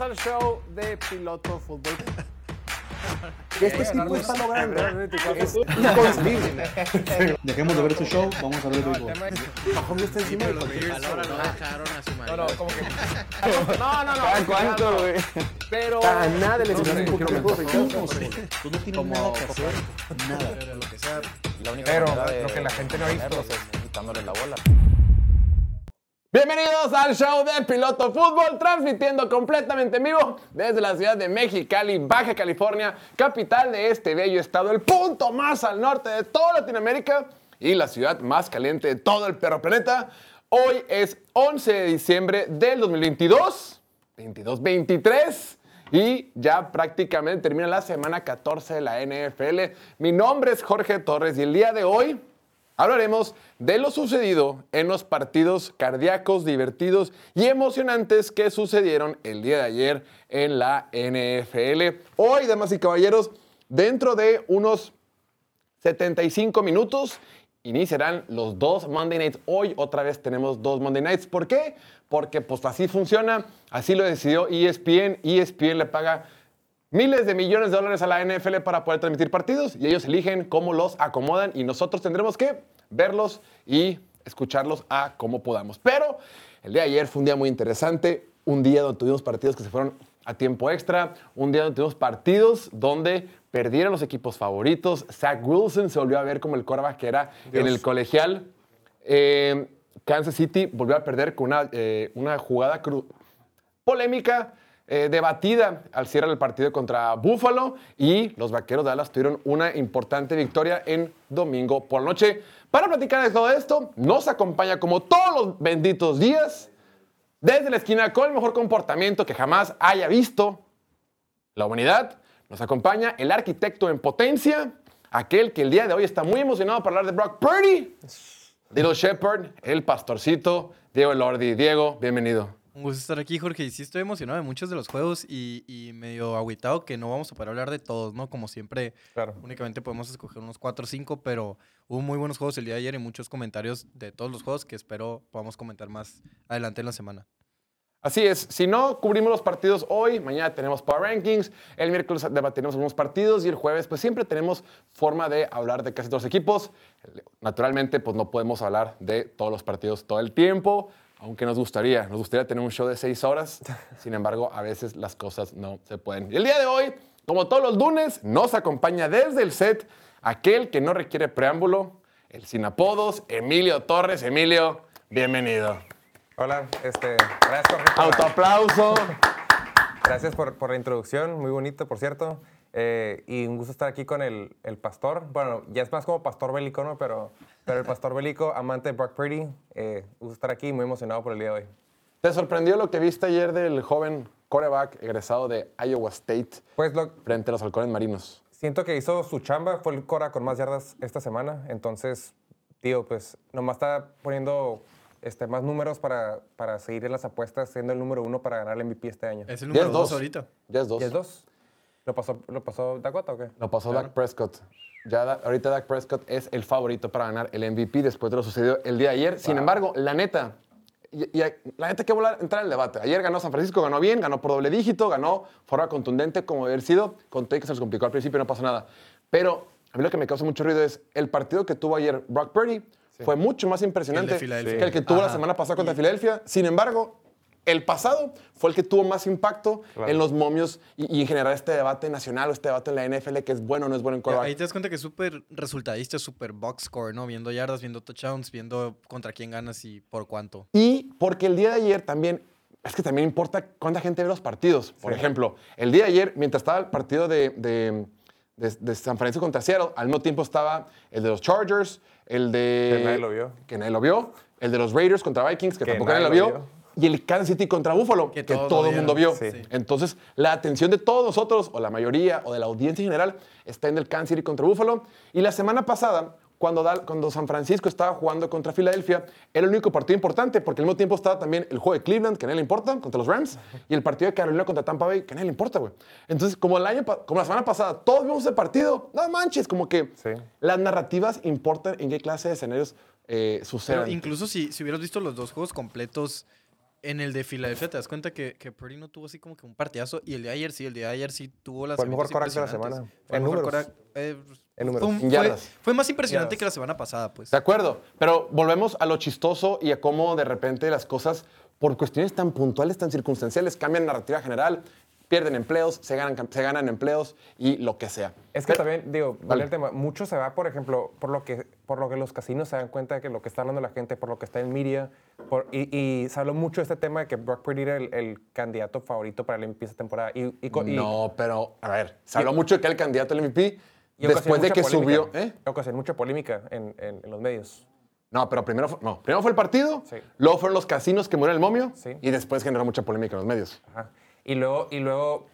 Bienvenidos al show de Piloto Fútbol. Este tipo está logrando es inconcebible. Dejemos de ver este show, vamos a ver el béisbol. Mahomes está encima de Pero no no. dejaron a su No, madre. no, como que. No, no, no. ¿Cada cuánto, güey? Pero. A nada de sé, un poquito mejor. Tú no tienes nada que hacer, nada. La única Pero manera de lo que la gente no ha visto. es quitándole la bola. Bienvenidos al show de Piloto Fútbol, transmitiendo completamente en vivo desde la ciudad de Mexicali, Baja California, capital de este bello estado, el punto más al norte de toda Latinoamérica y la ciudad más caliente de todo el perro planeta. Hoy es 11 de diciembre del 2022, 22-23. Y ya prácticamente termina la semana 14 de la NFL. Mi nombre es Jorge Torres y el día de hoy Hablaremos de lo sucedido en los partidos cardíacos, divertidos y emocionantes que sucedieron el día de ayer en la NFL. Hoy, damas y caballeros, dentro de unos 75 minutos iniciarán los dos Monday Nights. Hoy otra vez tenemos dos Monday Nights. ¿Por qué? Porque pues así funciona, así lo decidió ESPN. ESPN le paga miles de millones de dólares a la NFL para poder transmitir partidos y ellos eligen cómo los acomodan y nosotros tendremos que verlos y escucharlos a como podamos. Pero el día de ayer fue un día muy interesante, un día donde tuvimos partidos que se fueron a tiempo extra, un día donde tuvimos partidos donde perdieron los equipos favoritos. Zach Wilson se volvió a ver como el quarterback que era en el colegial. Eh, Kansas City volvió a perder con una, eh, una jugada polémica, eh, debatida al cierre del partido contra Buffalo y los Vaqueros de Dallas tuvieron una importante victoria en domingo por la noche. Para platicar de todo esto, nos acompaña como todos los benditos días, desde la esquina con el mejor comportamiento que jamás haya visto la humanidad. Nos acompaña el arquitecto en potencia, aquel que el día de hoy está muy emocionado para hablar de Brock Purdy, Little Shepard, el pastorcito, Diego Elordi. Diego, bienvenido. Un gusto estar aquí, Jorge. Y sí estoy emocionado de muchos de los juegos y, y medio agüitado que no vamos a poder hablar de todos, ¿no? Como siempre, Claro. únicamente podemos escoger unos 4 o 5, pero hubo muy buenos juegos el día de ayer y muchos comentarios de todos los juegos que espero podamos comentar más adelante en la semana. Así es, si no cubrimos los partidos hoy, mañana tenemos Power Rankings, el miércoles debatiremos algunos partidos y el jueves pues siempre tenemos forma de hablar de casi todos los equipos. Naturalmente pues no podemos hablar de todos los partidos todo el tiempo, aunque nos gustaría, nos gustaría tener un show de seis horas, sin embargo a veces las cosas no se pueden. Y el día de hoy, como todos los lunes, nos acompaña desde el set aquel que no requiere preámbulo, el sin apodos, Emilio Torres. Emilio, bienvenido. Hola, este, gracias Jorge. Autoaplauso. Gracias por, por la introducción, muy bonito, por cierto. Eh, y un gusto estar aquí con el, el pastor. Bueno, ya es más como pastor bélico, ¿no? Pero, pero el pastor bélico, amante de Brock Purdy. Eh, gusto estar aquí, muy emocionado por el día de hoy. ¿Te sorprendió lo que viste ayer del joven coreback egresado de Iowa State Pues lo, frente a los halcones marinos? siento que hizo su chamba, fue el Cora con más yardas esta semana. Entonces, tío, pues nomás está poniendo este, más números para, para seguir en las apuestas, siendo el número uno para ganar el MVP este año. Es el Ya número es 2 dos. ahorita. Ya es dos. ¿Y es dos? ¿Lo pasó, ¿Lo pasó Dakota o qué? Lo pasó Dak Prescott. Ya da- ahorita Dak Prescott es el favorito para ganar el MVP después de lo sucedido el día de ayer. Sin embargo, la neta, y, y la neta hay que volar, entrar al debate. Ayer ganó San Francisco, ganó bien, ganó por doble dígito, ganó forma contundente como haber sido. Con todo y que se les complicó al principio, no pasa nada. Pero a mí lo que me causa mucho ruido es el partido que tuvo ayer Brock Purdy fue mucho más impresionante Filadelfia. que el que tuvo la semana pasada contra Filadelfia. Sin embargo, el pasado fue el que tuvo más impacto Claro. en los momios y, y en generar este debate nacional o este debate en la NFL que es bueno o no es bueno en quarterback. Ahí te das cuenta que es súper resultadista, súper box score, ¿no? Viendo yardas, viendo touchdowns, viendo contra quién ganas y por cuánto. Y porque el día de ayer también, es que también importa cuánta gente ve los partidos. Por ejemplo, el día de ayer, mientras estaba el partido de, de- de- de San Francisco contra Seattle, al mismo tiempo estaba el de los Chargers, el de... Que nadie lo vio. Que nadie lo vio. El de los Raiders contra Vikings, que, Que tampoco nadie lo vio. lo vio. Y el Kansas City contra Buffalo, que, todo el mundo vio. Sí. Entonces, la atención de todos nosotros, o la mayoría, o de la audiencia en general, está en el Kansas City contra Buffalo. Y la semana pasada, cuando, Dal- cuando San Francisco estaba jugando contra Filadelfia, era el único partido importante, porque al mismo tiempo estaba también el juego de Cleveland, que a nadie le importa, contra los Rams, y el partido de Carolina contra Tampa Bay, que a nadie le importa, güey. Entonces, como, el año, como la semana pasada, todos vimos ese partido, no manches, como que Sí. las narrativas importan en qué clase de escenarios eh, Pero sucedan. incluso si, si hubieras visto los dos juegos completos, En el de Filadelfia te das cuenta que, que Purdy no tuvo así como que un partidazo. Y el de ayer sí, el de ayer sí tuvo las Fue el mejor quarterback de la semana. Fue En números. eh, En números. fue, un- En fue- yardas. fue más impresionante Yardas. que la semana pasada, pues. De acuerdo, pero volvemos a lo chistoso y a cómo de repente las cosas, por cuestiones tan puntuales, tan circunstanciales, cambian narrativa general, pierden empleos, se ganan, se ganan empleos y lo que sea. Es que Pero- también, digo, Vale. vale el tema, mucho se va, por ejemplo, por lo, que, por lo que los casinos se dan cuenta de que lo que está hablando la gente, por lo que está en media, por- y, y se habló mucho de este tema de que Brock Purdy era el, el candidato favorito para el MVP esta temporada. Y, y, co- y- no, pero a ver, se habló mucho de que el candidato al MVP después de que polémica. subió. ¿eh? Ocasionó mucha polémica en, en- en los medios. No, pero primero fue, no, primero fue el partido, Sí. luego fueron los casinos que murieron el momio Sí. y después generó mucha polémica en los medios. Ajá. Y, luego, y luego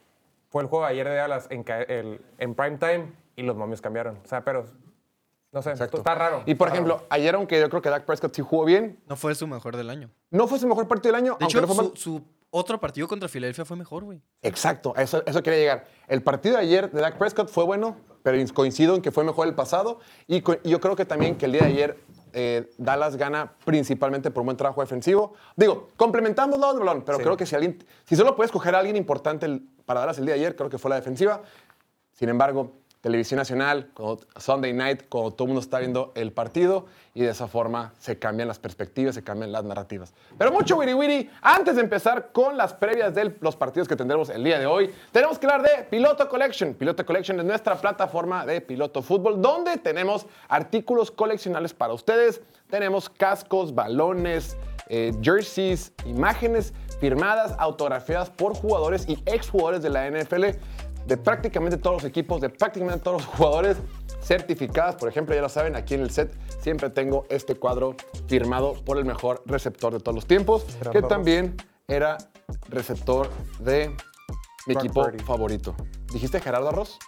fue el juego de ayer de Dallas en, el, en prime time y los momios cambiaron. O sea, pero, no sé, Exacto. está raro. Y por ejemplo, raro. ayer, aunque yo creo que Dak Prescott sí jugó bien, No fue su mejor del año. no fue su mejor partido del año. De aunque hecho, no fue mal. su, su otro partido contra Filadelfia fue mejor, güey. Exacto, a eso, eso quería llegar. El partido de ayer de Dak Prescott fue bueno, pero coincido en que fue mejor el pasado. Y y yo creo que también que el día de ayer eh, Dallas gana principalmente por un buen trabajo defensivo. Digo, complementamos los balón, pero Sí. creo que si alguien, si solo puedes escoger a alguien importante el- para Dallas el día de ayer, creo que fue la defensiva. Sin embargo, televisión nacional, Sunday night, cuando todo el mundo está viendo el partido y de esa forma se cambian las perspectivas, se cambian las narrativas. Pero mucho wiri wiri. Antes de empezar con las previas de los partidos que tendremos el día de hoy, tenemos que hablar de Piloto Collection. Piloto Collection es nuestra plataforma de piloto fútbol donde tenemos artículos coleccionables para ustedes. Tenemos cascos, balones, eh, jerseys, imágenes firmadas, autografiadas por jugadores y exjugadores de la NFL de prácticamente todos los equipos, de prácticamente todos los jugadores certificadas. Por ejemplo, ya lo saben, aquí en el set siempre tengo este cuadro firmado por el mejor receptor de todos los tiempos, Eran que todos. también era receptor de mi Brock equipo Purdy. favorito. ¿Dijiste Gerardo Arroz?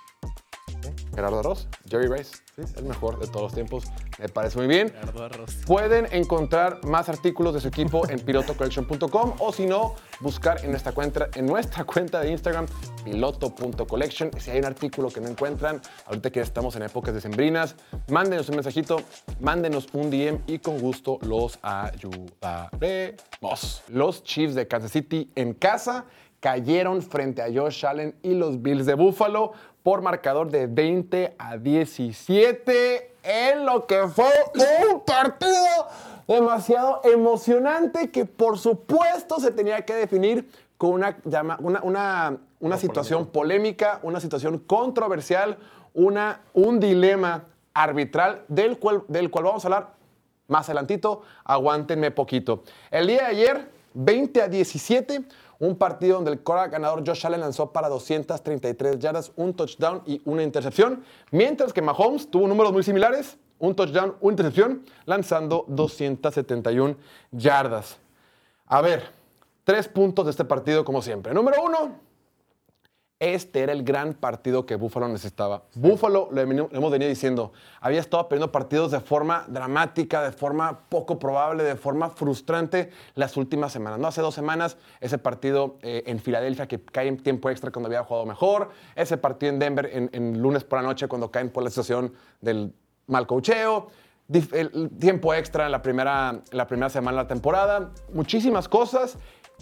Gerardo Arroz, Jerry Rice, el mejor de todos los tiempos. Me parece muy bien. Gerardo Arroz. Pueden encontrar más artículos de su equipo en pilotocollection.com o si no, buscar en nuestra cuenta, en nuestra cuenta de Instagram, piloto.collection. Si hay un artículo que no encuentran, ahorita que estamos en épocas decembrinas, mándenos un mensajito, mándenos un DM y con gusto los ayudaremos. Los Chiefs de Kansas City en casa cayeron frente a Josh Allen y los Bills de Buffalo por marcador de 20 a 17 en lo que fue un partido demasiado emocionante que por supuesto se tenía que definir con una, llama- una, una, una situación polémica, una situación controversial, una, un dilema arbitral del cual, del cual vamos a hablar más adelantito, aguántenme poquito. El día de ayer, 20 a 17, un partido donde el Cora ganador Josh Allen lanzó para 233 yardas, un touchdown y una intercepción, mientras que Mahomes tuvo números muy similares, un touchdown, una intercepción, lanzando 271 yardas. A ver, tres puntos de este partido como siempre. Número uno, este era el gran partido que Buffalo necesitaba. Buffalo, lo hemos venido diciendo, había estado perdiendo partidos de forma dramática, de forma poco probable, de forma frustrante las últimas semanas. No hace dos semanas, ese partido eh, en Filadelfia que cae en tiempo extra cuando había jugado mejor, ese partido en Denver en, en lunes por la noche cuando caen por la situación del mal cocheo, el el tiempo extra en la primera, en la primera semana de la temporada, muchísimas cosas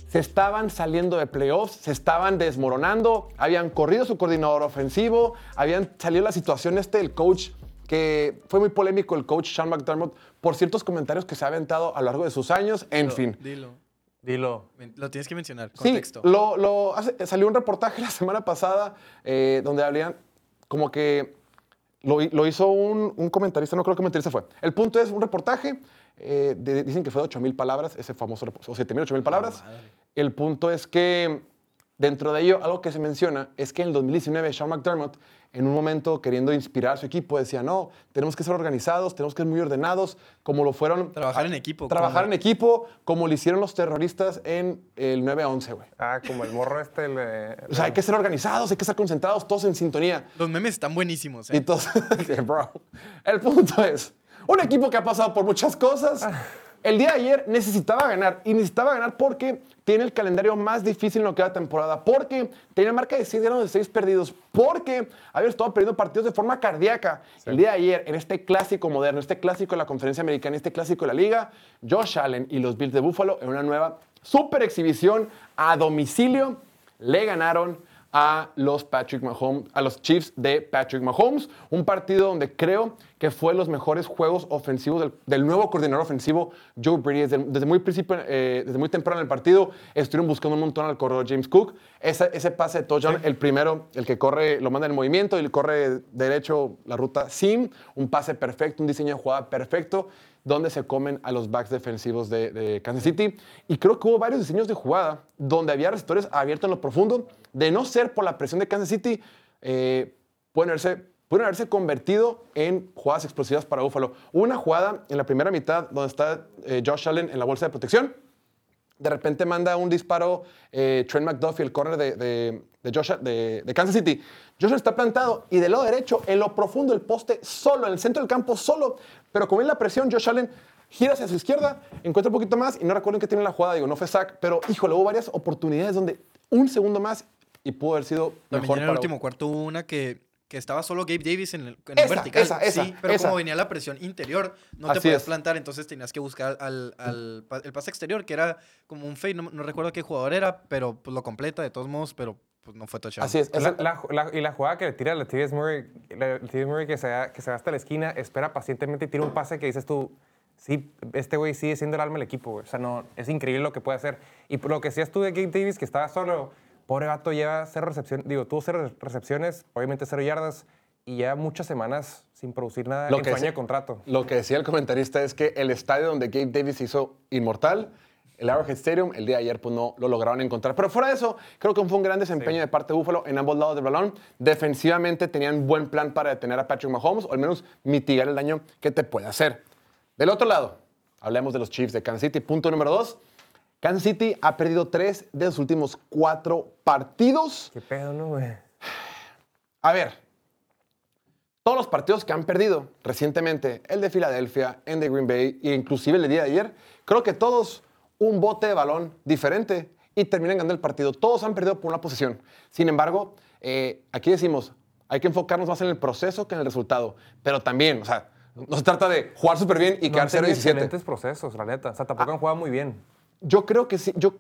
se estaban saliendo de playoffs, se estaban desmoronando, habían corrido su coordinador ofensivo, habían salido la situación este del coach, que fue muy polémico el coach Sean McDermott por ciertos comentarios que se ha aventado a lo largo de sus años, en fin. Dilo. Dilo. Lo tienes que mencionar. Sí, Contexto. lo, lo hace- salió un reportaje la semana pasada eh, donde habrían como que lo, lo hizo un, un comentarista, no creo que comentarista fue. El punto es un reportaje, eh, de- dicen que fue de 8 mil palabras, ese famoso, rep- o 7 mil, 8 mil palabras. El punto es que dentro de ello, algo que se menciona es que en el 2019 Sean McDermott, en un momento queriendo inspirar a su equipo, decía, no, tenemos que ser organizados, tenemos que ser muy ordenados, como lo fueron... Trabajar en equipo, Trabajar como- en equipo, como lo hicieron los terroristas en el 9-11, güey. Ah, como el morro este. el, eh, O sea, hay que ser organizados, hay que estar concentrados, todos en sintonía. Los memes están buenísimos. ¿eh? Y todos, bro. El punto es, un equipo que ha pasado por muchas cosas, el día de ayer necesitaba ganar. Y necesitaba ganar porque tiene el calendario más difícil en lo que va temporada. Porque tenía marca de 6 ganados de 6 perdidos. Porque había estado perdiendo partidos de forma cardíaca. El día de ayer, en este clásico moderno, este clásico de la conferencia americana, este clásico de la liga, Josh Allen y los Bills de Buffalo en una nueva super exhibición a domicilio. Le ganaron a los Patrick Mahomes, a los Chiefs de Patrick Mahomes. Un partido donde creo que fue los mejores juegos ofensivos del, del nuevo coordinador ofensivo, Joe Brady. Desde, desde muy, principio, eh, desde muy temprano en el partido estuvieron buscando un montón al corredor James Cook. Ese pase de touchdown, el primero, el que corre, lo manda en movimiento y corre derecho la ruta sim. Un pase perfecto, un diseño de jugada perfecto donde se comen a los backs defensivos de, Kansas City. Y creo que hubo varios diseños de jugada donde había receptores abiertos en lo profundo. De no ser por la presión de Kansas City, eh, pueden, haberse, pueden haberse convertido en jugadas explosivas para Buffalo. Una jugada en la primera mitad donde está eh, Josh Allen en la bolsa de protección. De repente manda un disparo eh, Trent McDuffie, el corner de, de, Josh- de- de Kansas City. Josh está plantado y del lado derecho, en lo profundo del poste, solo, en el centro del campo, solo. Pero como es la presión, Josh Allen gira hacia su izquierda, encuentra un poquito más y no recuerdo en qué tiene la jugada. Digo, no fue sack, pero híjole, hubo varias oportunidades donde un segundo más y pudo haber sido También mejor en el para último cuarto hubo una que, que estaba solo Gabe Davis en el, en vertical. esa, esa, sí, pero como venía la presión interior, no Así te podías es. plantar, entonces tenías que buscar al, al el pase exterior, que era como un fade, no, no recuerdo qué jugador era, pero pues, lo completa de todos modos, pero pues, no fue touchdown. Así es. La- la- la- y la jugada que le tira a Latavius Murray, la- Latavius Murray que se, va, que se va hasta la esquina, espera pacientemente y tira un pase que dices tú, sí, este güey sigue siendo el alma del equipo, güey. O sea, no, es increíble lo que puede hacer. Y por lo que decías tú de Gabe Davis, que estaba solo, pobre vato, lleva cero recepciones, digo, tuvo cero recepciones, obviamente cero yardas, y ya muchas semanas sin producir nada Lo en que de contrato. Lo que decía el comentarista es que el estadio donde Gabe Davis hizo inmortal, el Arrowhead Stadium, el día de ayer pues no lo lograron encontrar. Pero fuera de eso, creo que fue un gran desempeño de parte de Buffalo en ambos lados del balón. Defensivamente tenían buen plan para detener a Patrick Mahomes o al menos mitigar el daño que te puede hacer. Del otro lado, hablemos de los Chiefs de Kansas City. Punto número dos. Kansas City ha perdido tres de los últimos cuatro partidos. ¿Qué pedo, no, güey? A ver, todos los partidos que han perdido recientemente, el de Filadelfia, el de Green Bay e inclusive el día de ayer, creo que todos un bote de balón diferente y terminan ganando el partido. Todos han perdido por una posición. Sin embargo, eh, aquí decimos, hay que enfocarnos más en el proceso que en el resultado. Pero también, o sea, no se trata de jugar súper bien y No quedar han tenido 0-17. excelentes procesos, la neta. O sea, tampoco han jugado muy bien. Yo creo que sí. Yo,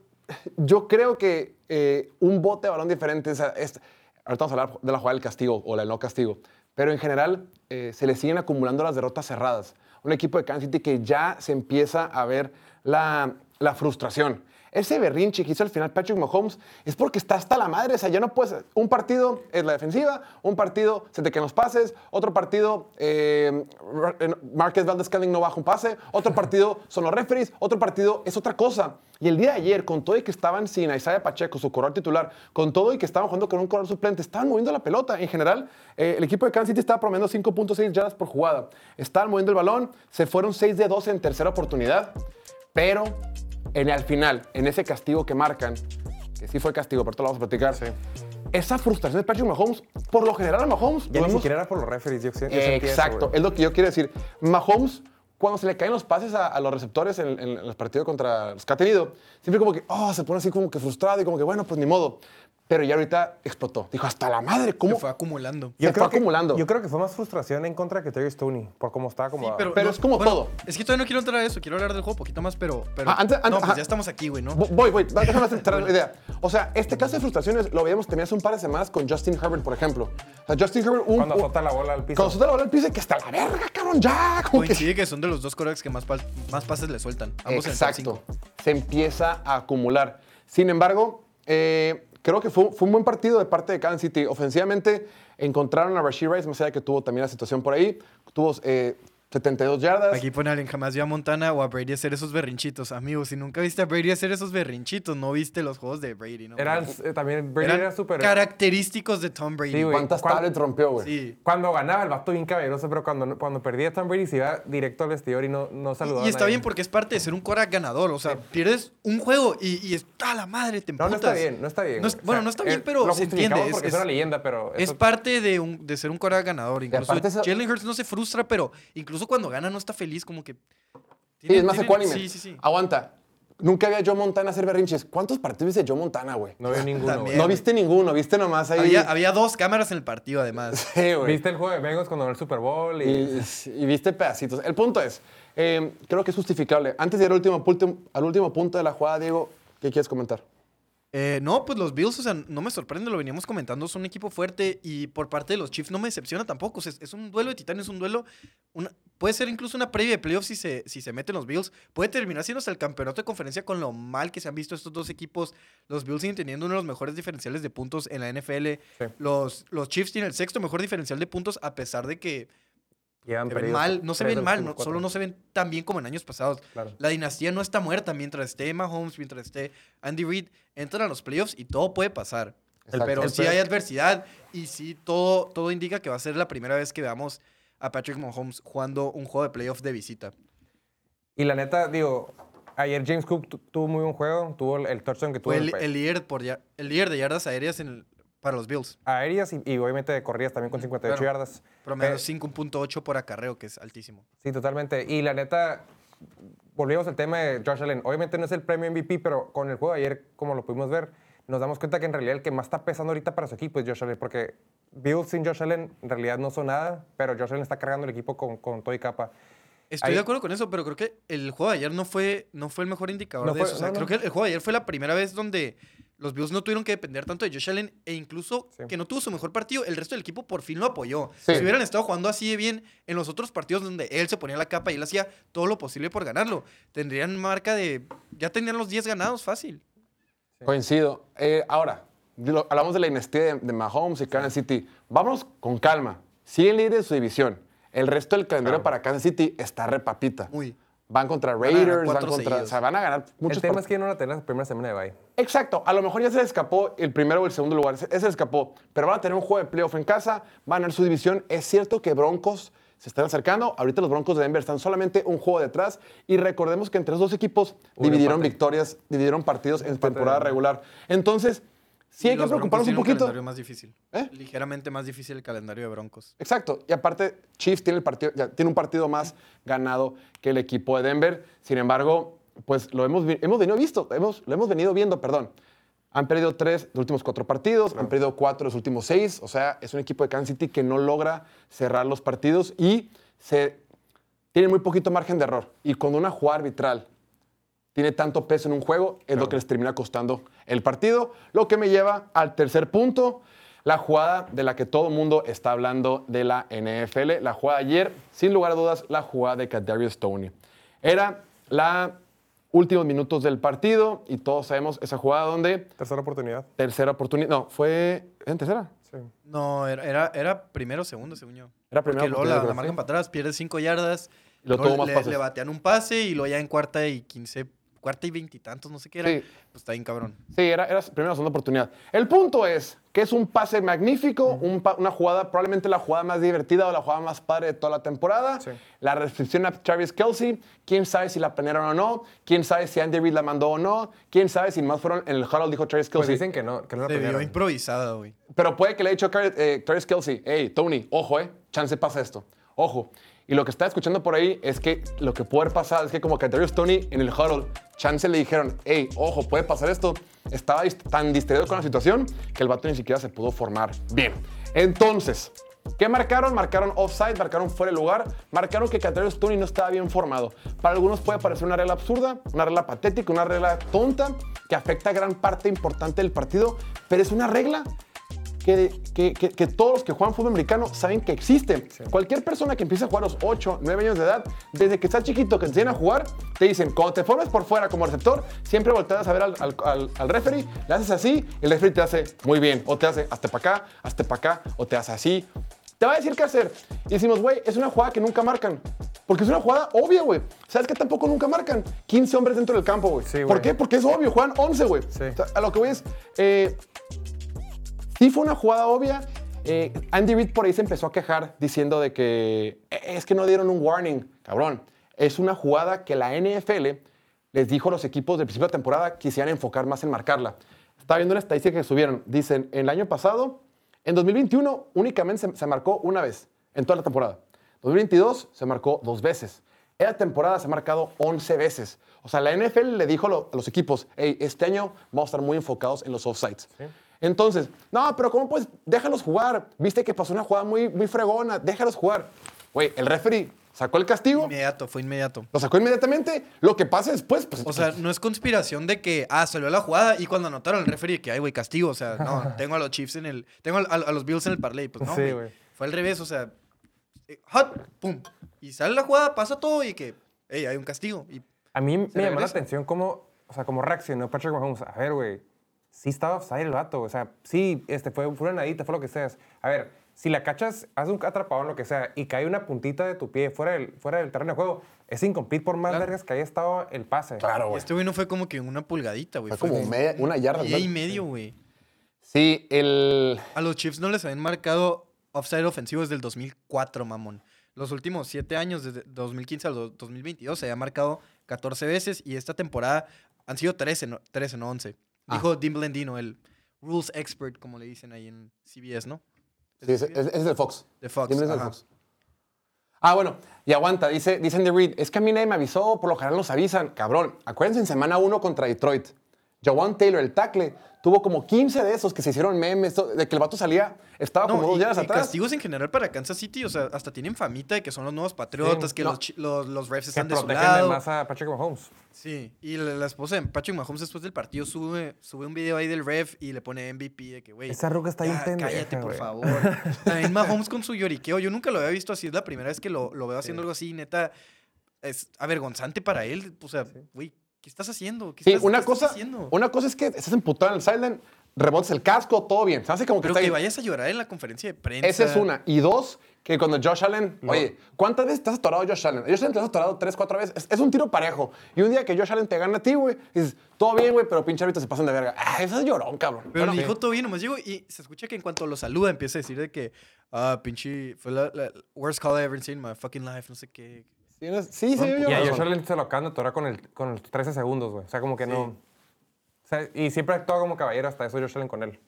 yo creo que eh, un bote de balón diferente. o sea, es- ahorita vamos a hablar de la jugada del castigo o la del no castigo. Pero en general eh, se le siguen acumulando las derrotas cerradas. Un equipo de Kansas City que ya se empieza a ver la, la frustración. Ese berrinche que hizo al final Patrick Mahomes es porque está hasta la madre. O sea, ya no puedes. Un partido es la defensiva, un partido se te quedan los pases, otro partido eh, Marquez Valdez no baja un pase, otro partido son los referees, otro partido es otra cosa. Y el día de ayer, con todo y que estaban sin Isaiah Pacheco, su corredor titular, con todo y que estaban jugando con un corredor suplente, estaban moviendo la pelota. En general, eh, el equipo de Kansas City estaba promediando 5.6 yardas por jugada. Estaban moviendo el balón, se fueron 6 de 12 en tercera oportunidad, pero en el final, en ese castigo que marcan, que sí fue castigo, pero esto lo vamos a platicar, esa frustración de Patrick Mahomes, por lo general a Mahomes, Ya ni siquiera era por los referees, yo, yo eso, Exacto, es lo que yo quiero decir. Mahomes, cuando se le caen los pases a, a los receptores en, en los partidos contra los que ha tenido, siempre como que, oh, se pone así como que frustrado y como que, bueno, pues ni modo. Pero ya ahorita explotó. Dijo, hasta la madre, Se ¿cómo? fue acumulando. se fue que, acumulando. Yo creo que fue más frustración en contra que Terry Stoney, por cómo estaba como. pero es como todo. Es que todavía no quiero entrar a eso, quiero hablar del juego un poquito más, pero. pero Ah, antes- no, antes- pues ajá. ya estamos aquí, güey, ¿no? Vo- Voy, voy, déjame centrar la idea. O sea, este caso de frustraciones lo veíamos tenía hace un par de semanas con Justin Herbert, por ejemplo. O sea, Justin Herbert, un, Cuando azota la bola al piso. cuando azota la bola al piso, y que está la verga, cabrón, ya. Como Coincide que son de los dos corebacks que más, más pases le sueltan. Ambos Exacto. Se empieza a acumular. Sin embargo, eh, creo que fue, un buen partido de parte de Kansas City. Ofensivamente encontraron a Rashid Rice, más allá que tuvo también la situación por ahí. Tuvo eh, 72 yardas. Aquí pone alguien, jamás vio a Montana o a Brady hacer esos berrinchitos. Amigo, si nunca viste a Brady hacer esos berrinchitos, no viste los juegos de Brady, ¿no? Eran eh, también. Brady Eran era súper. característicos de Tom Brady. Sí, güey. ¿Cuántas ¿Cuál- tablets rompió, güey? Sí. Cuando ganaba el vato bien caballeroso, pero cuando, cuando perdía Tom Brady se iba directo al vestidor y no, no saludaba. Y a está nadie. bien porque es parte de ser un Korak ganador. O sea, pierdes un juego y, y es a la madre, te No, no está bien, no está bien. No es- güey. O bueno, sea, no está bien, eh, pero se entiende. Es, porque es, una leyenda, pero. es eso- parte de, un, de ser un Korak ganador. Incluso Jalen Hurts no se frustra, pero incluso cuando gana no está feliz, como que. Sí, tiene- es más tiene- ecuánime. Sí, sí, sí. Aguanta. Nunca había Joe Montana hacer berrinches. ¿Cuántos partidos viste Joe Montana, güey? No veo ninguno. También. No viste ninguno, viste nomás ahí. Había, había dos cámaras en el partido, además. Sí, güey. ¿Viste el juego de Bengals cuando ganó el Super Bowl? Y, Y, y viste pedacitos. El punto es, eh, creo que es justificable. Antes de ir al último, al último punto de la jugada, Diego, ¿Qué quieres comentar? Eh, no, pues los Bills, o sea, no me sorprende, lo veníamos comentando, son un equipo fuerte y por parte de los Chiefs no me decepciona tampoco. O sea, es, es un duelo de titanes, es un duelo, una- puede ser incluso una previa de playoffs si se, si se meten los Bills. Puede terminar siendo hasta el campeonato de conferencia con lo mal que se han visto estos dos equipos. Los Bills siguen teniendo uno de los mejores diferenciales de puntos en la NFL. Los, los Chiefs tienen el sexto mejor diferencial de puntos a pesar de que Llevan se ven perdidos mal, no se ven mal, no- solo no se ven tan bien como en años pasados. Claro. La dinastía no está muerta mientras esté Mahomes, mientras esté Andy Reid, entran a los playoffs y todo puede pasar. Exacto. Pero sí hay adversidad y sí todo, todo indica que va a ser la primera vez que veamos a Patrick Mahomes jugando un juego de playoffs de visita. Y la neta, digo, ayer James Cook tu- tuvo muy buen juego, tuvo el, touchdown que tuvo Fue el, el- el líder, por ya- el líder de yardas aéreas en el- para los Bills. aéreas y, y obviamente de corridas también con 58 Claro. yardas. Promedio Eh, 5.8 por acarreo, que es altísimo. Sí, totalmente. Y la neta, volvemos al tema de Josh Allen. Obviamente no es el premio MVP, pero con el juego de ayer, como lo pudimos ver, nos damos cuenta que en realidad el que más está pesando ahorita para su equipo es Josh Allen, porque Bills sin Josh Allen en realidad no son nada, pero Josh Allen está cargando el equipo con, con todo y capa. Estoy Ahí- de acuerdo con eso, pero creo que el juego de ayer no fue, no fue el mejor indicador No de fue- eso. O sea, no, creo no. que el juego de ayer fue la primera vez donde los Bills no tuvieron que depender tanto de Josh Allen e incluso Sí. que no tuvo su mejor partido, el resto del equipo por fin lo apoyó. Sí. Si hubieran estado jugando así de bien en los otros partidos donde él se ponía la capa y él hacía todo lo posible por ganarlo, tendrían marca de... Ya tendrían los 10 ganados fácil. Coincido. Eh, ahora, lo- hablamos de la dinastía de, de Mahomes y Kansas City. Vámonos con calma. Siguen líderes de su división. El resto del calendario para Kansas City está repapita. Muy. Van contra a Raiders, van contra. seguidos. O sea, van a ganar muchos el tema es que no la tener la primera semana de bye. Exacto. A lo mejor ya se les escapó el primero o el segundo lugar. Ese se escapó. Pero van a tener un juego de playoff en casa. Van a ganar su división. Es cierto que Broncos se están acercando. Ahorita los Broncos de Denver están solamente un juego detrás. Y recordemos que entre los dos equipos dividieron empate. victorias, dividieron partidos en empate temporada regular. Entonces, sí Y hay que preocuparnos un poquito. calendario más difícil. ¿Eh? Ligeramente más difícil el calendario de Broncos. Exacto. Y aparte, Chiefs tiene, el partido, ya tiene un partido más ganado que el equipo de Denver. Sin embargo, pues lo hemos, hemos venido visto, hemos, lo hemos venido viendo, perdón. Han perdido tres de los últimos cuatro partidos, han perdido cuatro de los últimos seis. O sea, es un equipo de Kansas City que no logra cerrar los partidos y se tiene muy poquito margen de error. Y cuando una jugada arbitral tiene tanto peso en un juego, es lo que les termina costando el partido. Lo que me lleva al tercer punto, la jugada de la que todo el mundo está hablando de la NFL. La jugada de ayer, sin lugar a dudas, la jugada de Kadarius Stoney. Era la últimos minutos del partido y todos sabemos esa jugada donde Tercera oportunidad. tercera oportunidad, no, fue en tercera. Sí. No, era, era, era primero o segundo, según yo. Era primera Porque la, la marcan para atrás, pierde cinco yardas. Y lo luego tuvo más le, pases. le batean un pase y luego ya en cuarta y quince, cuarta y veintitantos, no sé qué era. Sí. Pues está bien cabrón. Sí, era, era primera o segunda oportunidad. El punto es que es un pase magnífico, un pa- una jugada, probablemente la jugada más divertida o la jugada más padre de toda la temporada. Sí. La recepción a Travis Kelsey, quién sabe si la planearon o no, quién sabe si Andy Reid la mandó o no, quién sabe si más fueron en el huddle, dijo Travis Pues Kelsey. dicen que no, que no la planearon. improvisada, güey. Pero puede que le haya dicho Car- eh, Travis Kelsey, hey, Tony, ojo, eh, chance pasa esto, ojo. Y lo que está escuchando por ahí es que lo que puede pasar es que como que Travis Tony en el huddle, chance le dijeron, hey, ojo, puede pasar esto. Estaba tan distraído con la situación que el vato ni siquiera se pudo formar bien. Entonces, ¿qué marcaron? Marcaron offside, marcaron fuera de lugar, marcaron que Caterius Tony no estaba bien formado. Para algunos puede parecer una regla absurda, una regla patética, una regla tonta que afecta a gran parte importante del partido, pero es una regla que, que- que- que todos los que juegan fútbol americano saben que existe. Cualquier persona que empiece a jugar a los 8, 9 años de edad, desde que estás chiquito, que te enseñan a jugar, te dicen, cuando te formes por fuera como receptor, siempre volteas a ver al, al, al- al referee, le haces así, y el referee te hace muy bien, o te hace hasta para acá, hasta para acá, o te hace así. Te va a decir qué hacer. Y decimos, güey, es una jugada que nunca marcan. Porque es una jugada obvia, güey. ¿Sabes que tampoco nunca marcan? 15 hombres dentro del campo, güey. Sí, ¿Por qué? Porque es obvio, juegan 11, güey. Sí. O sea, a lo que voy es, eh, Sí fue una jugada obvia. Eh, Andy Reid por ahí se empezó a quejar diciendo de que "Eh, es que no dieron un warning. Cabrón, es una jugada que la NFL les dijo a los equipos del principio de temporada quisieran enfocar más en marcarla. Estaba viendo una estadística que subieron. Dicen, el año pasado, en 2021 únicamente se, se marcó una vez en toda la temporada. 2022 se marcó dos veces. Esta temporada se ha marcado 11 veces. O sea, la NFL le dijo a lo- a los equipos, hey, este año vamos a estar muy enfocados en los offsides. Entonces, no, pero ¿cómo pues? Déjalos jugar. Viste que pasó una jugada muy, muy fregona, déjalos jugar. Güey, el referee sacó el castigo, Inmediato, fue inmediato. lo sacó inmediatamente. Lo que pasa después, pues. O sea, no es conspiración de que, ah, salió la jugada y cuando anotaron el referee que, ay, güey, castigo. O sea, no, tengo a los Chiefs en el. Tengo a, a los Bills en el parlay. Pues no, Sí, güey. Fue al revés, o sea, eh, hot, pum. Y sale la jugada, pasa todo y que, hey, hay un castigo. Y A mí me llamó la regresa. atención cómo, o sea, cómo reaccionó Patrick Mahomes. A ver, güey, sí estaba offside el vato. O sea, sí, este, fue, fue una nadita, fue lo que seas. A ver, si la cachas, haz un atrapadón, lo que sea, y cae una puntita de tu pie fuera del, fuera del terreno de juego, es incomplete por más Claro. vergas que haya estado el pase. Claro, y güey. este güey no fue como que una pulgadita, güey. Fue Fue como media- una yarda. y ¿no? medio, güey. Sí, el. A los Chiefs no les habían marcado offside ofensivo desde el 2004, mamón. Los últimos siete años, desde 2015 al do- 2022, se había marcado 14 veces y esta temporada han sido 13, no, 13, no 11. Ah. Dijo Dean Blandino, el rules expert, como le dicen ahí en CBS, ¿no? Sí, ese es el Fox. De Fox. Siempre es del. Fox. Ah, bueno, y aguanta, dice, dicen de Reed, es que a mí nadie me avisó, por lo general nos avisan. Cabrón, acuérdense en semana 1 contra Detroit. Jawan Taylor, el tackle, tuvo como 15 de esos que se hicieron memes, de que el vato salía, estaba como No, dos y, yardas atrás. castigos en general para Kansas City, o sea, hasta tienen famita de que son los nuevos patriotas, Sí, que no. los, los, los refs están de su lado. más a Patrick Mahomes. Sí, y la, la esposa de Patrick Mahomes después del partido sube, sube un video ahí del ref y le pone MVP de que, güey. Esa ruca está ya, pendeja, Cállate, por favor. También Mahomes con su lloriqueo. Yo nunca lo había visto así. Es la primera vez que lo, lo veo haciendo algo así. Neta, es avergonzante para él. O sea, güey, ¿qué estás haciendo? ¿Qué Sí, estás- una qué estás cosa, haciendo? una cosa es que estás emputado en el sideline, rebotes el casco, todo bien. Se hace como que Pero está que vayas a llorar en la conferencia de prensa. Esa es una. Y dos, que cuando Josh Allen, oye, ¿cuántas veces te has atorado Josh Allen? Josh Allen te has atorado tres, cuatro veces. Es, es un tiro parejo. Y un día que Josh Allen te gana a ti, güey, dices, todo bien, güey, pero pinche ahorita se pasan de verga. Ah, eso es llorón, cabrón. Pero Bueno, le sí. dijo todo bien, nomás llegó y se escucha que en cuanto lo saluda empieza a decir de que, ah, pinche, fue la, la worst call I ever seen in my fucking life, no sé qué. Sí, no es- sí, sí, yo Y a. Josh Allen se lo acaban de atorar con, el, con los 13 segundos, güey. O sea, como que no. O sea, y siempre actúa como caballero, hasta eso Josh Allen con él.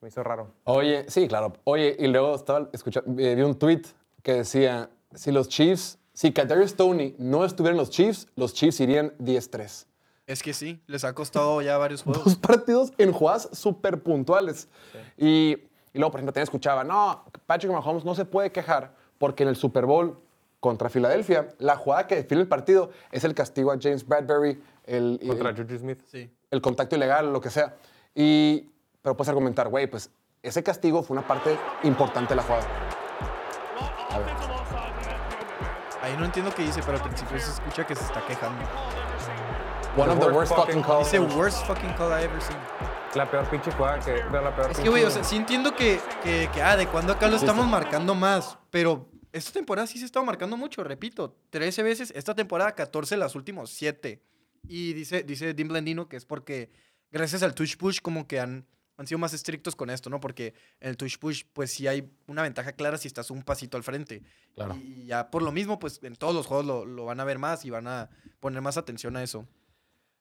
Me hizo raro. Oye, sí, claro. Oye, y luego estaba escuchando, eh, vi un tweet que decía, si los Chiefs, si Kadarius Stoney no estuviera en los Chiefs, los Chiefs irían 10-3. Es que sí, les ha costado ya varios juegos. Dos partidos en jugadas súper puntuales. Y, y luego, por ejemplo, también escuchaba, no, Patrick Mahomes no se puede quejar porque en el Super Bowl contra Filadelfia, la jugada que define el partido es el castigo a James Bradbury, el, Contra Juju Smith. Sí. el contacto ilegal, lo que sea. Y, pero puedes argumentar, güey, pues ese castigo fue una parte importante de la jugada. Ahí no entiendo qué dice, pero al principio se escucha que se está quejando. One of the worst fucking calls. Dice worst fucking call I ever seen. La peor pinche jugada que. la peor Es que, güey, o sea, sí entiendo que, que, que, ah, de cuando acá lo estamos marcando más, pero esta temporada sí se estaba marcando mucho, repito, 13 veces, esta temporada 14 las últimos 7. Y dice, dice Dean Blandino que es porque gracias al touch push como que han, han sido más estrictos con esto, ¿no? Porque en el touch push pues sí hay una ventaja clara si estás un pasito al frente. Claro. Y ya por lo mismo pues en todos los juegos lo, lo van a ver más y van a poner más atención a eso.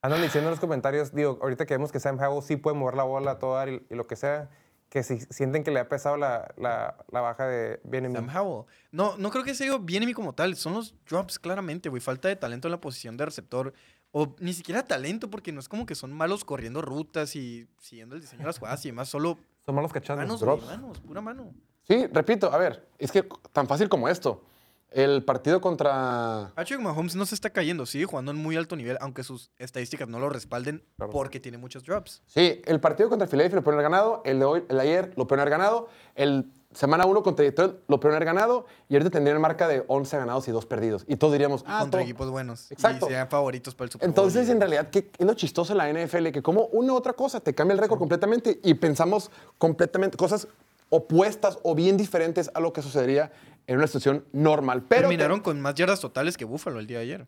Andan diciendo en los comentarios, digo, ahorita que vemos que Sam Howell sí puede mover la bola toda y, y lo que sea, que si sienten que le ha pesado la, la, la baja de Bien Sam Howell. No, no creo que sea bien mí como tal. Son los drops, claramente, güey. Falta de talento en la posición de receptor. O ni siquiera talento, porque no es como que son malos corriendo rutas y siguiendo el diseño de las jugadas y demás. Solo Son malos cachando. manos, drops. manos, pura mano. Sí, repito, a ver, es que tan fácil como esto. El partido contra... Patrick Mahomes no se está cayendo, sigue jugando en muy alto nivel, aunque sus estadísticas no lo respalden Claro. porque tiene muchos drops. Sí, el partido contra Philadelphia lo pueden haber ganado, el de hoy, el de ayer lo pueden haber ganado, el semana 1 contra Detroit lo pueden haber ganado y ahorita tendrían marca de 11 ganados y 2 perdidos. Y todos diríamos, ah, contra todo- equipos buenos. Exacto. Y sean favoritos para el Super Bowl. Entonces, en realidad, ¿qué es lo chistoso de la NFL? Que como una u otra cosa te cambia el récord completamente y pensamos completamente cosas opuestas o bien diferentes a lo que sucedería en una situación normal. Pero terminaron con más yardas totales que Buffalo el día de ayer.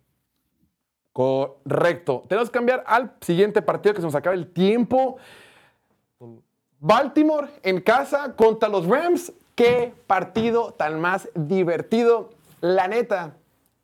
Correcto. Tenemos que cambiar al siguiente partido que se nos acaba el tiempo. Baltimore en casa contra los Rams. Qué partido tan más divertido. La neta,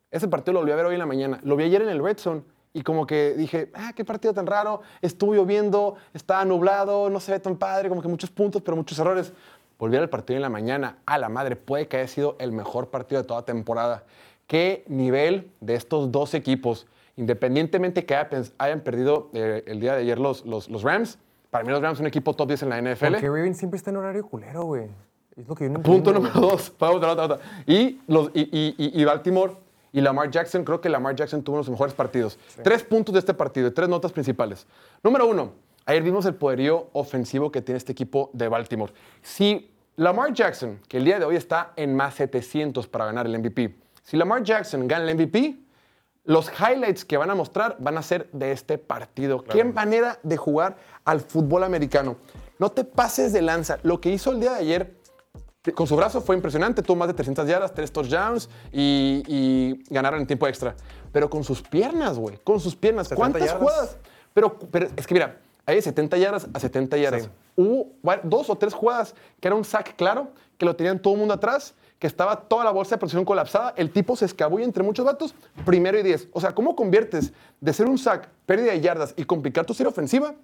ese partido lo volví a ver hoy en la mañana. Lo vi ayer en el Red Zone y como que dije, ah, qué partido tan raro. Estuvo lloviendo, estaba nublado, no se ve tan padre, como que muchos puntos, pero muchos errores. Volví a ver el partido en la mañana. A la madre, puede que haya sido el mejor partido de toda temporada. Qué nivel de estos dos equipos, independientemente que hayan perdido eh, el día de ayer los, los, los Rams. Para mí los Rams son un equipo top 10 en la NFL. Porque Ravens siempre está en horario culero, güey. Es lo que yo no Punto entiendo, número dos. Vamos a otra. Y, los, y, y- y- y Baltimore Y Lamar Jackson, creo que Lamar Jackson tuvo uno de los mejores partidos. Tres puntos de este partido, tres notas principales. Número uno, ayer vimos el poderío ofensivo que tiene este equipo de Baltimore. Si Lamar Jackson, que el día de hoy está en más 700 para ganar el MVP, si Lamar Jackson gana el MVP, los highlights que van a mostrar van a ser de este partido. Qué manera de jugar al fútbol americano. No te pases de lanza. Lo que hizo el día de ayer con su brazo fue impresionante. Tuvo más de 300 yardas, 3 touchdowns y, y ganaron en tiempo extra. Pero con sus piernas, güey. Con sus piernas. 70 ¿Cuántas yardas. jugadas? Pero, pero es que mira, hay de 70 yardas a 70 yardas. Sí. Hubo dos o tres jugadas que era un sack claro, que lo tenían todo el mundo atrás, que estaba toda la bolsa de protección colapsada. El tipo se escabulla entre muchos vatos, primero y 10. O sea, ¿cómo conviertes de ser un sack, pérdida de yardas y complicar tu serie ofensiva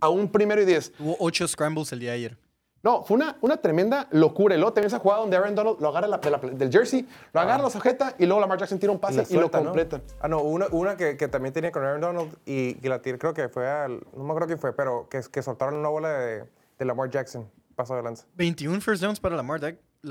a un primero y 10? Hubo ocho scrambles el día de ayer. No, fue una, una tremenda locura. Y luego también esa jugada donde Aaron Donald lo agarra la- de la- del jersey, lo agarra, lo sujeta y luego Lamar Jackson tira un Y pase la y, lo completa. Ah, no, una, una que, que también tenía con Aaron Donald y, y la tiró, creo que fue al. No me acuerdo quién fue, pero que, que soltaron una bola de, de Lamar Jackson. Paso de lanza. 21 first downs para Lamar,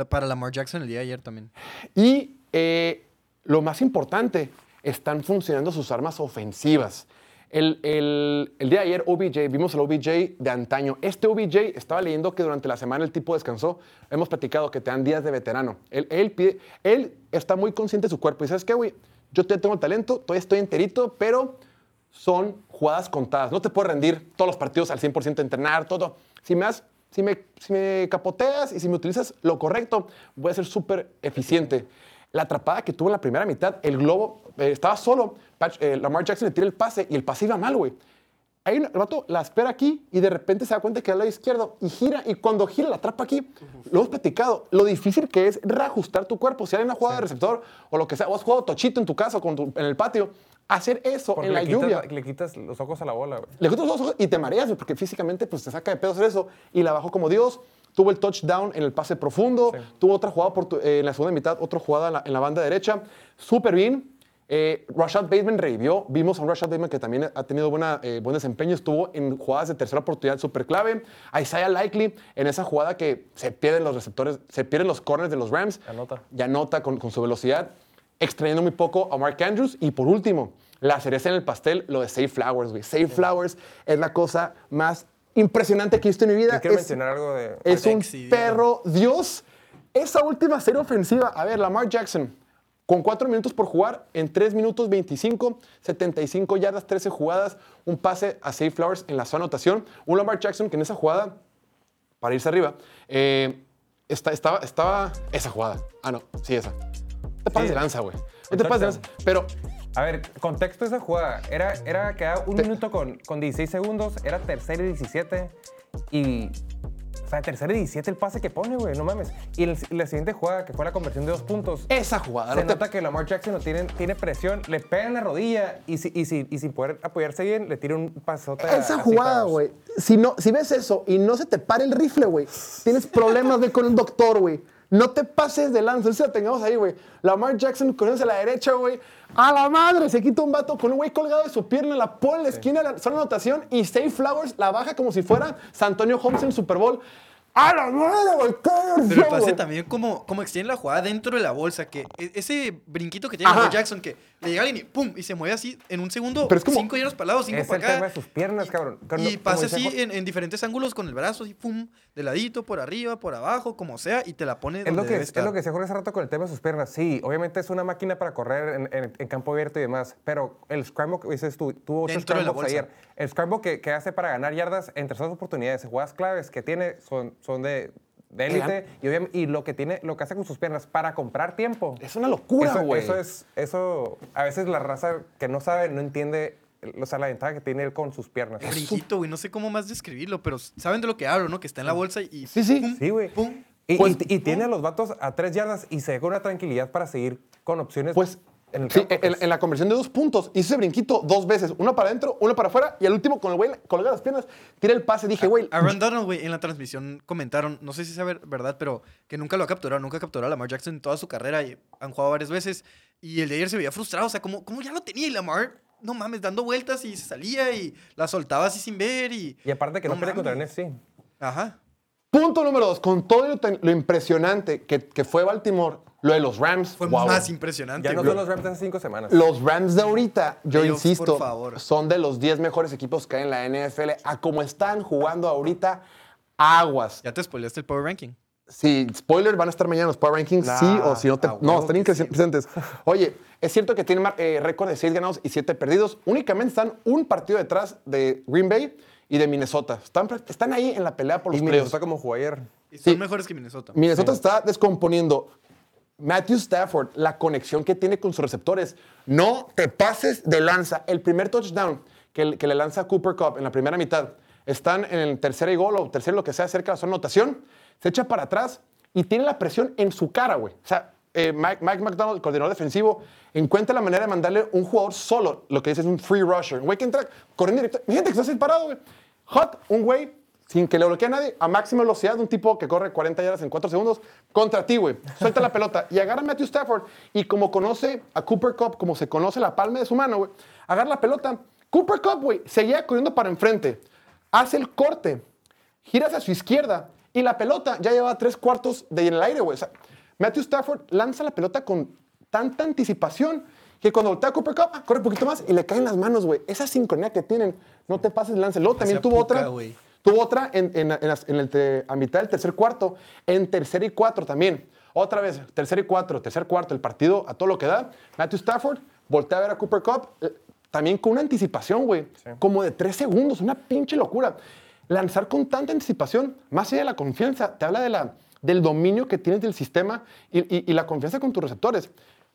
para Lamar Jackson el día de ayer también. Y eh, lo más importante, están funcionando sus armas ofensivas. El, el- el día de ayer, OBJ, vimos el OBJ de antaño. Este OBJ, estaba leyendo que durante la semana el tipo descansó. Hemos platicado que te dan días de veterano. Él, él, pide- él está muy consciente de su cuerpo. Y ¿sabes qué, güey? Yo todavía tengo el talento, todavía estoy enterito, pero son jugadas contadas. No te puedes rendir todos los partidos al 100% a entrenar, todo. Si me, si, me, si me capoteas y si me utilizas lo correcto, voy a ser súper eficiente. La atrapada que tuvo en la primera mitad, el globo eh, estaba solo. Patch- eh, Lamar Jackson le tira el pase y el pase iba mal, güey. Ahí el vato la espera aquí y de repente se da cuenta que al lado izquierdo y gira. Y cuando gira la atrapa aquí, lo hemos platicado, lo difícil que es reajustar tu cuerpo. Si hay una jugada de receptor o lo que sea, o has jugado tochito en tu casa o con tu- en el patio, hacer eso Porque en la quitas, lluvia. le quitas los ojos a la bola, güey. Le quitas los ojos y te mareas, porque físicamente pues, te saca de pedo hacer eso. Y la bajó como Dios. Tuvo el touchdown en el pase profundo. Tuvo otra jugada por tu- eh, en la segunda mitad, otra jugada en la, en la banda derecha. Súper bien. Eh, Rashad Bateman revivió. Vimos a un Rashad Bateman que también ha tenido buena, eh, buen desempeño. Estuvo en jugadas de tercera oportunidad súper clave. A Isaiah Likely en esa jugada que se pierden los receptores, se pierden los corners de los Rams. Anota. Y anota con, con su velocidad. Extrayendo muy poco a Mark Andrews. Y por último, la cereza en el pastel, lo de Save Flowers, güey. Save Flowers es la cosa más impresionante que he visto en mi vida. Yo quiero Es- mencionar algo de. es un perro Dios. Esa última serie ofensiva, a ver, Lamar Jackson, con 4 minutos por jugar, en 3 minutos 25, 75 yardas, 13 jugadas, un pase a Save Flowers en la zona anotación. Un Lamar Jackson que en esa jugada, para irse arriba, eh, está- estaba, estaba esa jugada. Ah, no, sí, esa. Te pases de lanza, güey. No te pases de lanza. Pero A ver, contexto de esa jugada. Era, era quedaba un minuto con, con 16 segundos, era tercera y 17. Y. O sea, tercera y 17 el pase que pone, güey, no mames. Y el- la siguiente jugada, que fue la conversión de dos puntos. esa jugada, Se no te- nota que Lamar Jackson no tiene, tiene presión, le pega en la rodilla y, si- y, si- y sin poder apoyarse bien, le tira un pasote Esa a jugada, güey. Si, no, si ves eso y no se te para el rifle, güey, tienes problemas de con el doctor, güey. No te pases de lanza. Esa la tengamos ahí, güey. Lamar Jackson corriendo hacia la derecha, güey. A la madre, se quita un vato con un güey colgado de su pierna, la pone en la esquina de la zona de anotación y Save Flowers la baja como si fuera San Antonio Holmes en Super Bowl. ¡A la madre, güey! ¡Qué Pero pase también como, como extiende la jugada dentro de la bolsa, que e- ese brinquito que tiene. Lamar Jackson, que le llega alguien y ¡pum! Y se mueve así en un segundo, Pero es como- cinco yardas para el lado, cinco Es el para acá. tema de sus piernas, cabrón. Cuando- Y pasa así en, en diferentes ángulos con el brazo, así pum, de ladito, por arriba, por abajo, como sea, y te la pone Es donde lo, que, debe es lo que se Jorge hace rato con el tema de sus piernas. Sí, obviamente es una máquina para correr en, en- en campo abierto y demás, pero el scramble que dices tú, tuvo ocho bolsa. ayer. El scramble que, que hace para ganar yardas en terceras oportunidades, jugadas claves que tiene son, son de, de élite y, lo que tiene, lo que hace con sus piernas para comprar tiempo. Es una locura, Eso, güey. eso es, eso, a veces la raza que no sabe, no entiende, o sea, la ventaja que tiene él con sus piernas. El brinquito, güey, no sé cómo más describirlo, pero saben de lo que hablo, ¿no? Que está en la bolsa y Sí, sí. pum, Sí, güey. pum. Y, Pues- y- y tiene a los vatos a tres yardas y se ve con una tranquilidad para seguir con opciones Pues en el sí, en, pues. en la conversión de dos puntos, hizo ese brinquito dos veces, uno para adentro, uno para afuera, y al último con el güey colgado las piernas, tira el pase, dije, güey, Aaron Donald, güey, en la transmisión comentaron, no sé si es ver- verdad, pero que nunca lo ha capturado, nunca ha capturado a Lamar Jackson en toda su carrera y han jugado varias veces. Y el de ayer se veía frustrado, o sea, como, como ya lo tenía y Lamar, no mames, dando vueltas y se salía y la soltaba así sin ver y. Y aparte que no, pelea contra mames. NFC. Ajá. Punto número dos, con todo lo, lo impresionante que, que fue Baltimore, Lo de los Rams, Fue wow. más impresionante. Ya no son los Rams de hace cinco semanas. Los Rams de ahorita, yo Playoffs, insisto, son de los 10 mejores equipos que hay en la NFL. A como están jugando ahorita, aguas. Ya te spoileaste el Power Ranking. Sí, spoiler, van a estar mañana los Power Rankings, Nah, sí o si no te... No, están increscentes. Oye, es cierto que tienen eh, récord de 6 ganados y 7 perdidos. Únicamente están un partido detrás de Green Bay y de Minnesota. Están, están ahí en la pelea por Y los Minnesota playoffs. como jugó ayer. Y son Sí. mejores que Minnesota. Minnesota está descomponiendo. Matthew Stafford, la conexión que tiene con sus receptores. No te pases de lanza. El primer touchdown que, que le lanza Cooper Cup en la primera mitad. Están en el tercer y gol o tercer lo que sea cerca de su anotación. Se echa para atrás y tiene la presión en su cara, güey. O sea, eh, Mike, Mike McDonald, el coordinador defensivo, encuentra la manera de mandarle un jugador solo, lo que dice es un free rusher. Un güey que entra corriendo directo. Gente que está así parado, güey. Hot, un güey sin que le bloquee a nadie, a máxima velocidad, un tipo que corre 40 yardas en 4 segundos, contra ti, güey. Suelta la pelota y agarra a Matthew Stafford. Y como conoce a Cooper Cup, como se conoce la palma de su mano, güey, agarra la pelota. Cooper Cup, güey, seguía corriendo para enfrente. Hace el corte, gira hacia su izquierda y la pelota ya lleva tres cuartos de en el aire, güey. O sea, Matthew Stafford lanza la pelota con tanta anticipación que cuando voltea a Cooper Cup, corre un poquito más y le caen las manos, güey. Esa sincronía que tienen, no te pases de lance. Luego también tuvo otra. Tuvo otra en, en- en las- en el te- a mitad del tercer cuarto, en tercer y cuatro también. Otra vez, tercer y cuatro, tercer cuarto, el partido a todo lo que da. Matthew Stafford voltea a ver a Cooper Cup, eh, también con una anticipación, güey, como de tres segundos, una pinche locura. Lanzar con tanta anticipación, más allá de la confianza, te habla de la, del dominio que tienes del sistema y, y- y la confianza con tus receptores.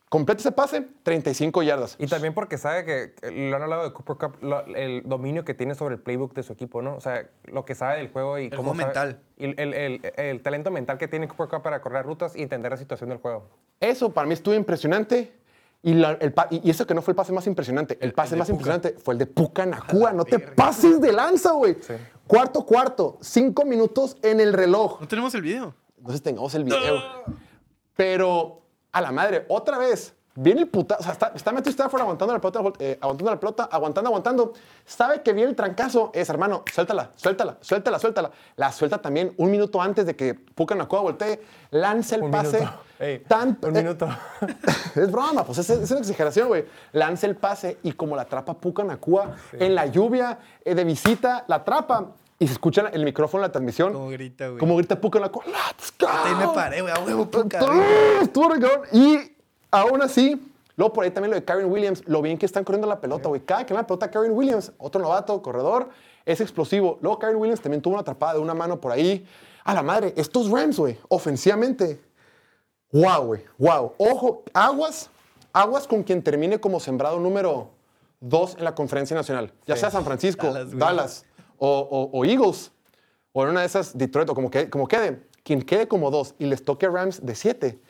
Completa ese pase, 35 yardas. Y también porque sabe que lo han hablado de Cooper Cup, lo- el dominio que tiene sobre el playbook de su equipo, ¿no? O sea, lo que sabe del juego y cómo juego sabe- mental. y el, el- el- el talento mental que tiene Cooper Cup para correr rutas y entender la situación del juego. Eso para mí estuvo impresionante. Y, la- el eso que no fue el pase más impresionante. El pase más Puka. impresionante fue el de Puka Nakua. No te pases de lanza, güey. Cuarto, cuarto. Cinco minutos en el reloj. No tenemos el video. Entonces tengamos el video. Pero, a la madre, otra vez, viene el puta. O sea, está, está Matthew Stafford aguantando la pelota, eh, aguantando la pelota, aguantando, aguantando. Sabe que viene el trancazo. Es, hermano, suéltala, suéltala, suéltala, suéltala. La suelta también un minuto antes de que Puka Nakua voltee. Lanza el Un pase. minuto. Ey, tan- un eh, minuto. es broma, pues es, es una exageración, güey. Lanza el pase y como la atrapa Puka Nakua en la lluvia eh, de visita, la atrapa y se escucha el micrófono en la transmisión. Como grita, güey. Como grita Puka Nakua. ¡Let's go! Ahí me paré, güey. A huevo, Puka. Estuvo re cabrón. Y aún así, luego por ahí también lo de Karen Williams, lo bien que están corriendo la pelota, güey. Cada que la pelota Karen Williams, otro novato, corredor, es explosivo. Luego Karen Williams también tuvo una atrapada de una mano por ahí. A la madre, estos Rams, güey, ofensivamente. Wow, güey, wow. Ojo, aguas, aguas con quien termine como sembrado número dos en la conferencia nacional. Ya sea San Francisco, Dallas. O, o- o Eagles, o en una de esas Detroit, o como, que, como quede. Quien quede como dos y les toque Rams de siete,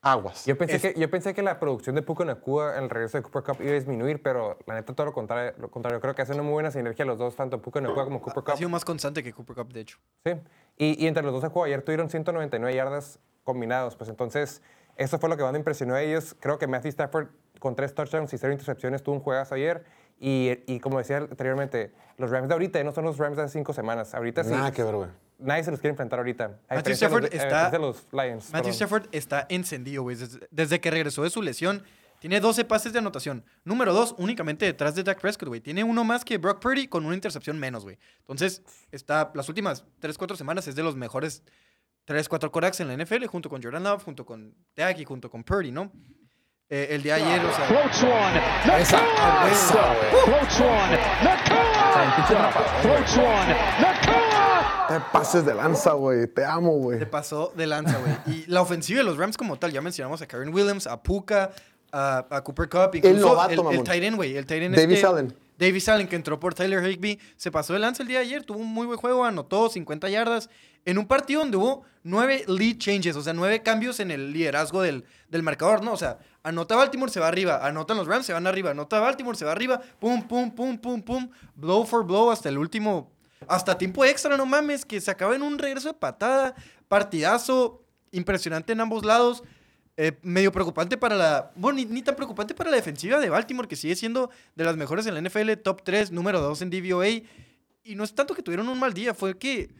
aguas. Yo pensé, que, yo pensé que la producción de Puka Nakua en el regreso de Cooper Cup iba a disminuir, pero la neta todo lo contrario. Lo contrario. Creo que hace una muy buena sinergia los dos, tanto Puka Nakua como Cooper Ha Cup. sido más constante que Cooper Cup, de hecho. Sí. Y, y entre los dos de juego ayer tuvieron 199 yardas combinados. Pues entonces, eso fue lo que más me impresionó a ellos. Creo que Matthew Stafford con tres touchdowns y cero intercepciones tuvo un juegazo ayer. Y, y como decía anteriormente, los Rams de ahorita no son los Rams de hace cinco semanas. Ahorita sí. Nada que ver, güey. Nadie se los quiere enfrentar ahorita. A Matthew de los- Stafford a está- los Lions. Matthew perdón. Stafford está encendido, güey. Desde, desde que regresó de su lesión, tiene 12 pases de anotación. Número 2, únicamente detrás de Dak Prescott, güey. Tiene uno más que Brock Purdy con una intercepción menos, güey. Entonces, está, las últimas 3, 4 semanas es de los mejores 3, 4 corebacks en la NFL, junto con Jordan Love, junto con Dak y junto con Purdy, ¿no? Eh, el de ayer, o sea, Floats one. Nakua. Floats one. Nakua. Floats one. Nakua. Te pases de lanza, güey. Te amo, güey. se pasó de lanza, güey. Y la ofensiva de los Rams como tal, ya mencionamos a Karen Williams, a Puka, a, a Cooper Cup, incluso novato, el, el mamón. tight end, güey. El tight end Davis este- Allen. Davis Allen, que entró por Tyler Higby, se pasó de lanza el día de ayer, tuvo un muy buen juego, anotó 50 yardas en un partido donde hubo nueve lead changes, o sea, nueve cambios en el liderazgo del, del marcador, ¿no? O sea, anota Baltimore, se va arriba, anotan los Rams, se van arriba, anota Baltimore, se va arriba, pum, pum, pum, pum, pum, blow for blow hasta el último, hasta tiempo extra, no mames, que se acaba en un regreso de patada, partidazo, impresionante en ambos lados. Eh, medio preocupante para la. Bueno, ni, ni tan preocupante para la defensiva de Baltimore, que sigue siendo de las mejores en la NFL, top 3, número 2 en DVOA. Y no es tanto que tuvieron un mal día, fue que.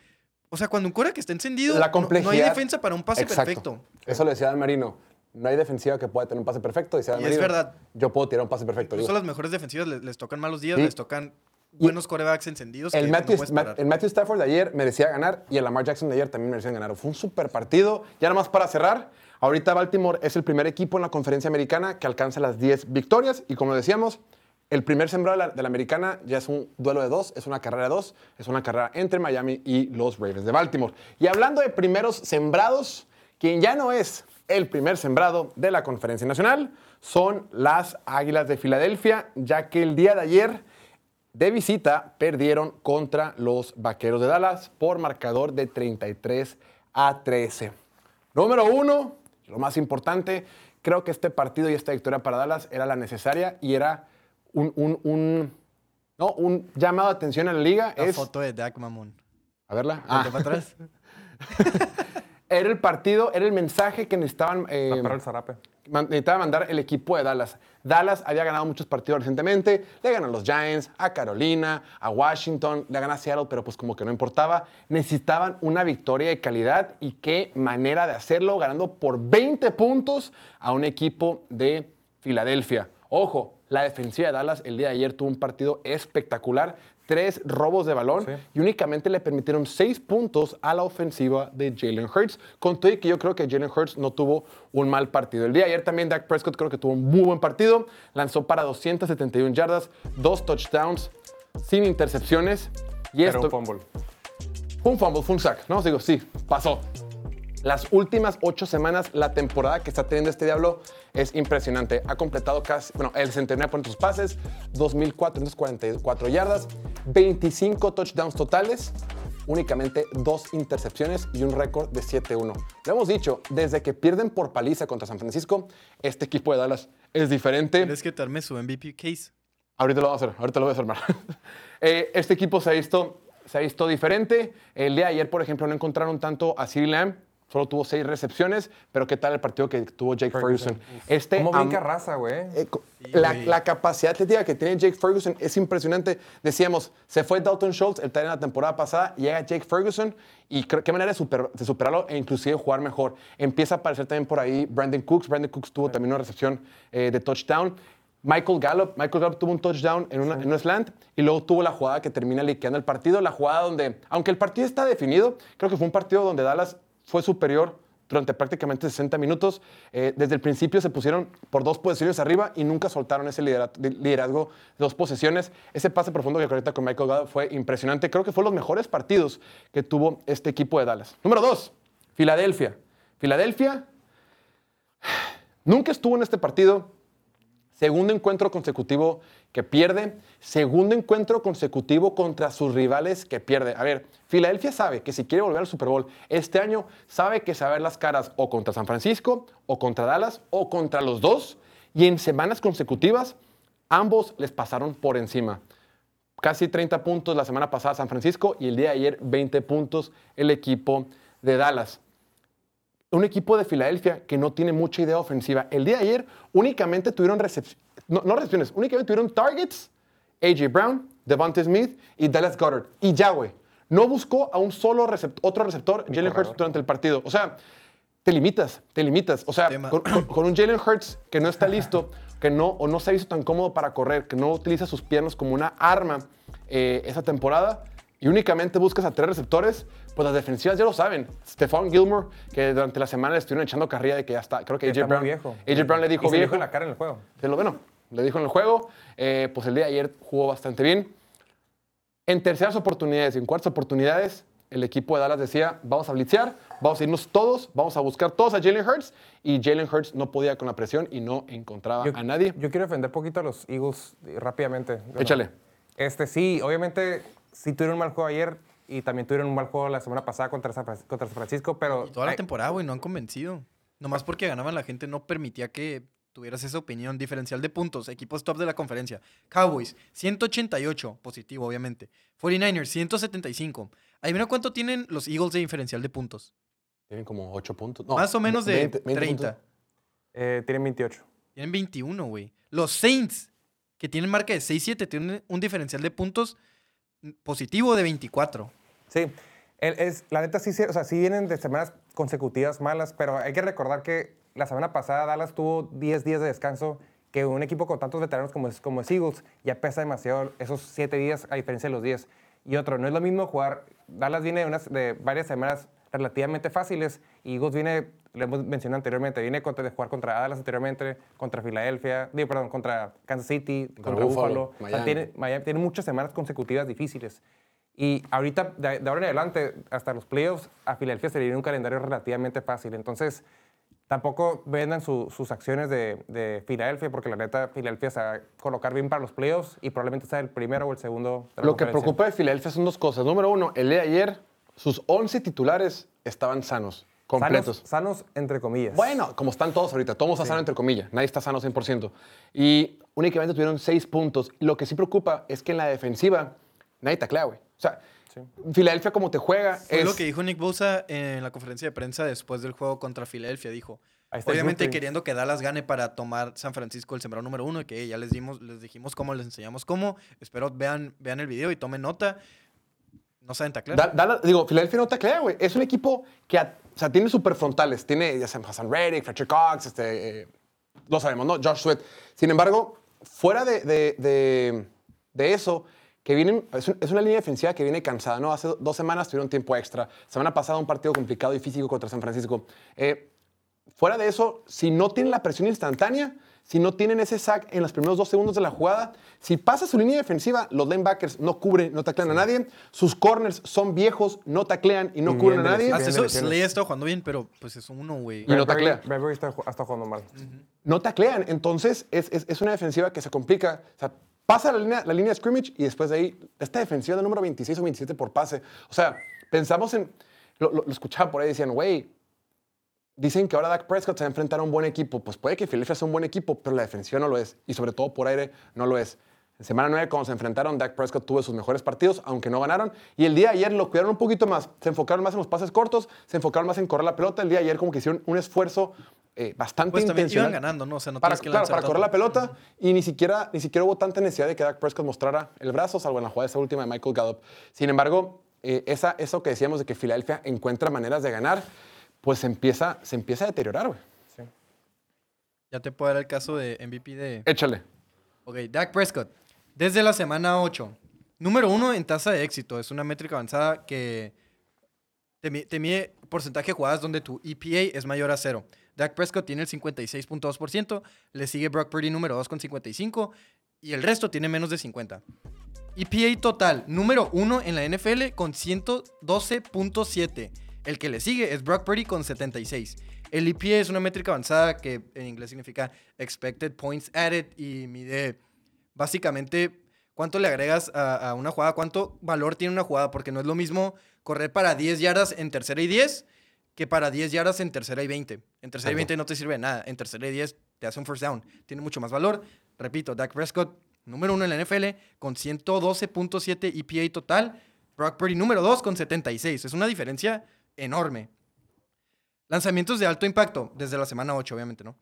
O sea, cuando un core que está encendido, La no- no, complejidad. hay defensa para un pase Exacto. perfecto. Eso le decía Dan Marino. no hay defensiva que pueda tener un pase perfecto. Y, es verdad. Yo puedo tirar un pase perfecto. Incluso digo. las mejores defensivas les, les tocan malos días, Sí. les tocan buenos corebacks encendidos. El que Matthew, no Ma- el Matthew Stafford de ayer merecía ganar y el Lamar Jackson de ayer también merecían ganar. Fue un super partido. Ya nada más para cerrar, ahorita Baltimore es el primer equipo en la conferencia americana que alcanza las 10 victorias y como decíamos, el primer sembrado de la, americana ya es un duelo de dos, es una carrera de dos, es una carrera entre Miami y los Ravens de Baltimore. Y hablando de primeros sembrados, quien ya no es el primer sembrado de la conferencia nacional son las Águilas de Filadelfia, ya que el día de ayer de visita perdieron contra los Vaqueros de Dallas por marcador de 33 a 13. Número uno, lo más importante, creo que este partido y esta victoria para Dallas era la necesaria y era un, un- un- no, un llamado de atención a la liga. La es, foto de Dak Mamón. a verla. Ah, para atrás. era el partido, era el mensaje que necesitaban. eh, Tapar el zarape. necesitaba mandar el equipo de Dallas. Dallas había ganado muchos partidos recientemente. Le ganó a los Giants, a Carolina, a Washington, le ganó a Seattle, pero pues como que no importaba. Necesitaban una victoria de calidad y qué manera de hacerlo, ganando por 20 puntos a un equipo de Filadelfia. Ojo, la defensiva de Dallas el día de ayer tuvo un partido espectacular. Tres robos de balón Sí. y únicamente le permitieron seis puntos a la ofensiva de Jalen Hurts. Con todo y que yo creo que Jalen Hurts no tuvo un mal partido. El día de ayer también Dak Prescott creo que tuvo un muy buen partido. Lanzó para 271 yardas, dos touchdowns, sin intercepciones. Y Era esto un fumble. un fumble, fue un sack. No, digo, sí, pasó. Las últimas ocho semanas, la temporada que está teniendo este diablo es impresionante. Ha completado casi, bueno, el 69 sus pases, 2.444 yardas, 25 touchdowns totales, únicamente dos intercepciones y un récord de 7-1. Lo hemos dicho, desde que pierden por paliza contra San Francisco, este equipo de Dallas es diferente. ¿Quieres que te arme su MVP case? Ahorita lo vamos a hacer, ahorita lo voy a hacer, Eh, este equipo se ha, visto, se ha visto diferente. El día de ayer, por ejemplo, no encontraron tanto a CeeDee Lamb. Solo tuvo seis recepciones, pero ¿qué tal el partido que tuvo Jake Ferguson? Este ¿Cómo brinca raza, güey? eh, la, capacidad atlética que tiene Jake Ferguson es impresionante. Decíamos, se fue Dalton Schultz, el en la temporada pasada, llega Jake Ferguson y creo- qué manera de, super- de superarlo e inclusive jugar mejor. Empieza a aparecer también por ahí Brandon Cooks. Brandon Cooks tuvo también una recepción eh, de touchdown. Michael Gallup, Michael Gallup tuvo un touchdown en, una, en un slant y luego tuvo la jugada que termina liqueando el partido. La jugada donde, aunque el partido está definido, creo que fue un partido donde Dallas fue superior durante prácticamente 60 minutos. Eh, desde el principio se pusieron por dos posiciones arriba y nunca soltaron ese lidera- de- liderazgo de dos posesiones. Ese pase profundo que ahorita con Michael Gallup fue impresionante. Creo que fue los mejores partidos que tuvo este equipo de Dallas. Número dos, Filadelfia. Filadelfia nunca estuvo en este partido. Segundo encuentro consecutivo que pierde. Segundo encuentro consecutivo contra sus rivales que pierde. A ver, Filadelfia sabe que si quiere volver al Super Bowl este año, sabe que se va a ver las caras o contra San Francisco, o contra Dallas, o contra los dos. Y en semanas consecutivas, ambos les pasaron por encima. Casi 30 puntos la semana pasada San Francisco y el día de ayer 20 puntos el equipo de Dallas un equipo de Filadelfia que no tiene mucha idea ofensiva. El día de ayer únicamente tuvieron recepciones, no, no recepciones, únicamente tuvieron targets, A.J. Brown, Devontae Smith y Dallas Goddard. Y ya, güey. No buscó a un solo recept- otro receptor, Jalen Hurts, durante el partido. O sea, te limitas, te limitas. O sea, con, con- con un Jalen Hurts que no está listo, que no, o no se ha visto tan cómodo para correr, que no utiliza sus piernas como una arma eh, esa temporada, y únicamente buscas a tres receptores, pues las defensivas ya lo saben. Stephon Gilmore, que durante la semana le estuvieron echando carrilla de que ya está, creo que AJ Brown, viejo. AJ Brown le dijo y se le viejo. dijo en la cara en el juego. Se lo bueno, le dijo en el juego. eh, pues el día de ayer jugó bastante bien. En terceras oportunidades y en cuartas oportunidades, el equipo de Dallas decía, vamos a blitzear, vamos a irnos todos, vamos a buscar todos a Jalen Hurts. Y Jalen Hurts no podía con la presión y no encontraba Yo, a nadie. Yo quiero defender poquito a los Eagles eh, rápidamente. Échale. Este, sí, obviamente sí tuvieron un mal juego ayer y también tuvieron un mal juego la semana pasada contra San, Fran- contra San Francisco, pero... Toda la temporada, güey, no han convencido. Nomás porque ganaban la gente no permitía que tuvieras esa opinión diferencial de puntos. Equipos top de la conferencia. Cowboys, 188, positivo, obviamente. 49ers, 175. Adivina cuánto tienen los Eagles de diferencial de puntos. Tienen como 8 puntos. No, Más o menos de 20, 20 30. puntos. eh, tienen 28. Tienen 21, güey. Los Saints, que tienen marca de 6-7, tienen un diferencial de puntos positivo de 24. Sí. Es, la neta sí, sí, o sea, sí vienen de semanas consecutivas malas, pero hay que recordar que la semana pasada Dallas tuvo 10 días de descanso, que un equipo con tantos veteranos como es, como es Eagles ya pesa demasiado esos 7 días a diferencia de los 10. Y otro, no es lo mismo jugar, Dallas viene de, unas, de varias semanas relativamente fáciles y Eagles viene, lo hemos mencionado anteriormente, viene contra- de jugar contra Dallas anteriormente, contra Filadelfia, digo, perdón, contra Kansas City, contra, Buffalo, Buffalo. O sea, Miami. tiene, Miami tiene muchas semanas consecutivas difíciles. Y ahorita, de, de ahora en adelante, hasta los playoffs, a Filadelfia se le viene un calendario relativamente fácil. Entonces, tampoco vendan su- sus acciones de, de Filadelfia, porque la neta, Filadelfia se va a colocar bien para los playoffs y probablemente sea el primero o el segundo. de la Lo que preocupa de Filadelfia son dos cosas. Número uno, el de ayer, sus 11 titulares estaban sanos, completos. Sanos, sanos, entre comillas. Bueno, como están todos ahorita, todos está sano entre comillas, nadie está sano 100%. Y únicamente tuvieron 6 puntos. Lo que sí preocupa es que en la defensiva nadie taclea, güey. O sea, Filadelfia como te juega Fue es... lo que dijo Nick Bosa en la conferencia de prensa después del juego contra Filadelfia. Dijo, obviamente queriendo que Dallas gane para tomar San Francisco el sembrado número uno, y que ya les dimos, les dijimos cómo, les enseñamos cómo. Espero vean, vean el video y tomen nota. No saben taclear. Da- Dallas- digo, Filadelfia no taclea, güey. Es un equipo que a- o sea, tiene super frontales. Tiene, ya saben, Hassan Reddick, Fletcher Cox, este, eh, lo sabemos, ¿no? Josh Sweat. Sin embargo, fuera de, de- de- de eso, que vienen, es, un- es una línea defensiva que viene cansada, ¿no? Hace dos semanas tuvieron tiempo extra. Semana pasada un partido complicado y físico contra San Francisco. Eh, Fuera de eso, si no tienen la presión instantánea, si no tienen ese sack en los primeros dos segundos de la jugada, si pasa su línea defensiva, los linebackers no cubren, no taclean a nadie, sus corners son viejos, no taclean y no cubren a nadie. Hasta eso. Slay está jugando bien, pero pues es uno, güey. Y no taclea. Bradbury está jugando mal. no taclean. Entonces, es, es- es una defensiva que se complica. O sea, pasa la línea, la línea de scrimmage y después de ahí, esta defensiva de número 26 o 27 por pase. O sea, pensamos en, lo, lo- lo escuchaba por ahí, decían, güey, dicen que ahora Dak Prescott se va a enfrentar a un buen equipo. Pues puede que Philadelphia sea un buen equipo, pero la defensiva no lo es. Y sobre todo por aire no lo es. En semana 9, cuando se enfrentaron, Dak Prescott tuvo sus mejores partidos, aunque no ganaron. Y el día de ayer lo cuidaron un poquito más. Se enfocaron más en los pases cortos, se enfocaron más en correr la pelota. El día de ayer como que hicieron un esfuerzo eh, bastante Pues también intencional. iban ganando, ¿no? O sea, no para, que claro, para correr la pelota y ni siquiera, ni siquiera hubo tanta necesidad de que Dak Prescott mostrara el brazo, salvo en la jugada esa última de Michael Gallup. Sin embargo, eh, esa, eso que decíamos de que Filadelfia encuentra maneras de ganar, pues se empieza, se empieza a deteriorar, güey. Ya te puedo dar el caso de MVP de... Échale. Ok, Dak Prescott. Desde la semana 8. Número uno en tasa de éxito. Es una métrica avanzada que te mide porcentaje de jugadas donde tu EPA es mayor a cero. Dak Prescott tiene el 56.2%, le sigue Brock Purdy número 2 con 55 y el resto tiene menos de 50. EPA total, número 1 en la NFL con 112.7. El que le sigue es Brock Purdy con 76. El EPA es una métrica avanzada que en inglés significa Expected Points Added y mide básicamente cuánto le agregas a, a una jugada, cuánto valor tiene una jugada, porque no es lo mismo correr para 10 yardas en tercera y 10 que para 10 yardas en tercera y 20. En tercera y 20 no te sirve de nada. En tercera y 10 te hace un first down. Tiene mucho más valor. Repito, Dak Prescott, número uno en la NFL, con 112.7 EPA total. Brock Purdy, número 2, con 76. Es una diferencia enorme. Lanzamientos de alto impacto, desde la semana 8, obviamente, ¿no?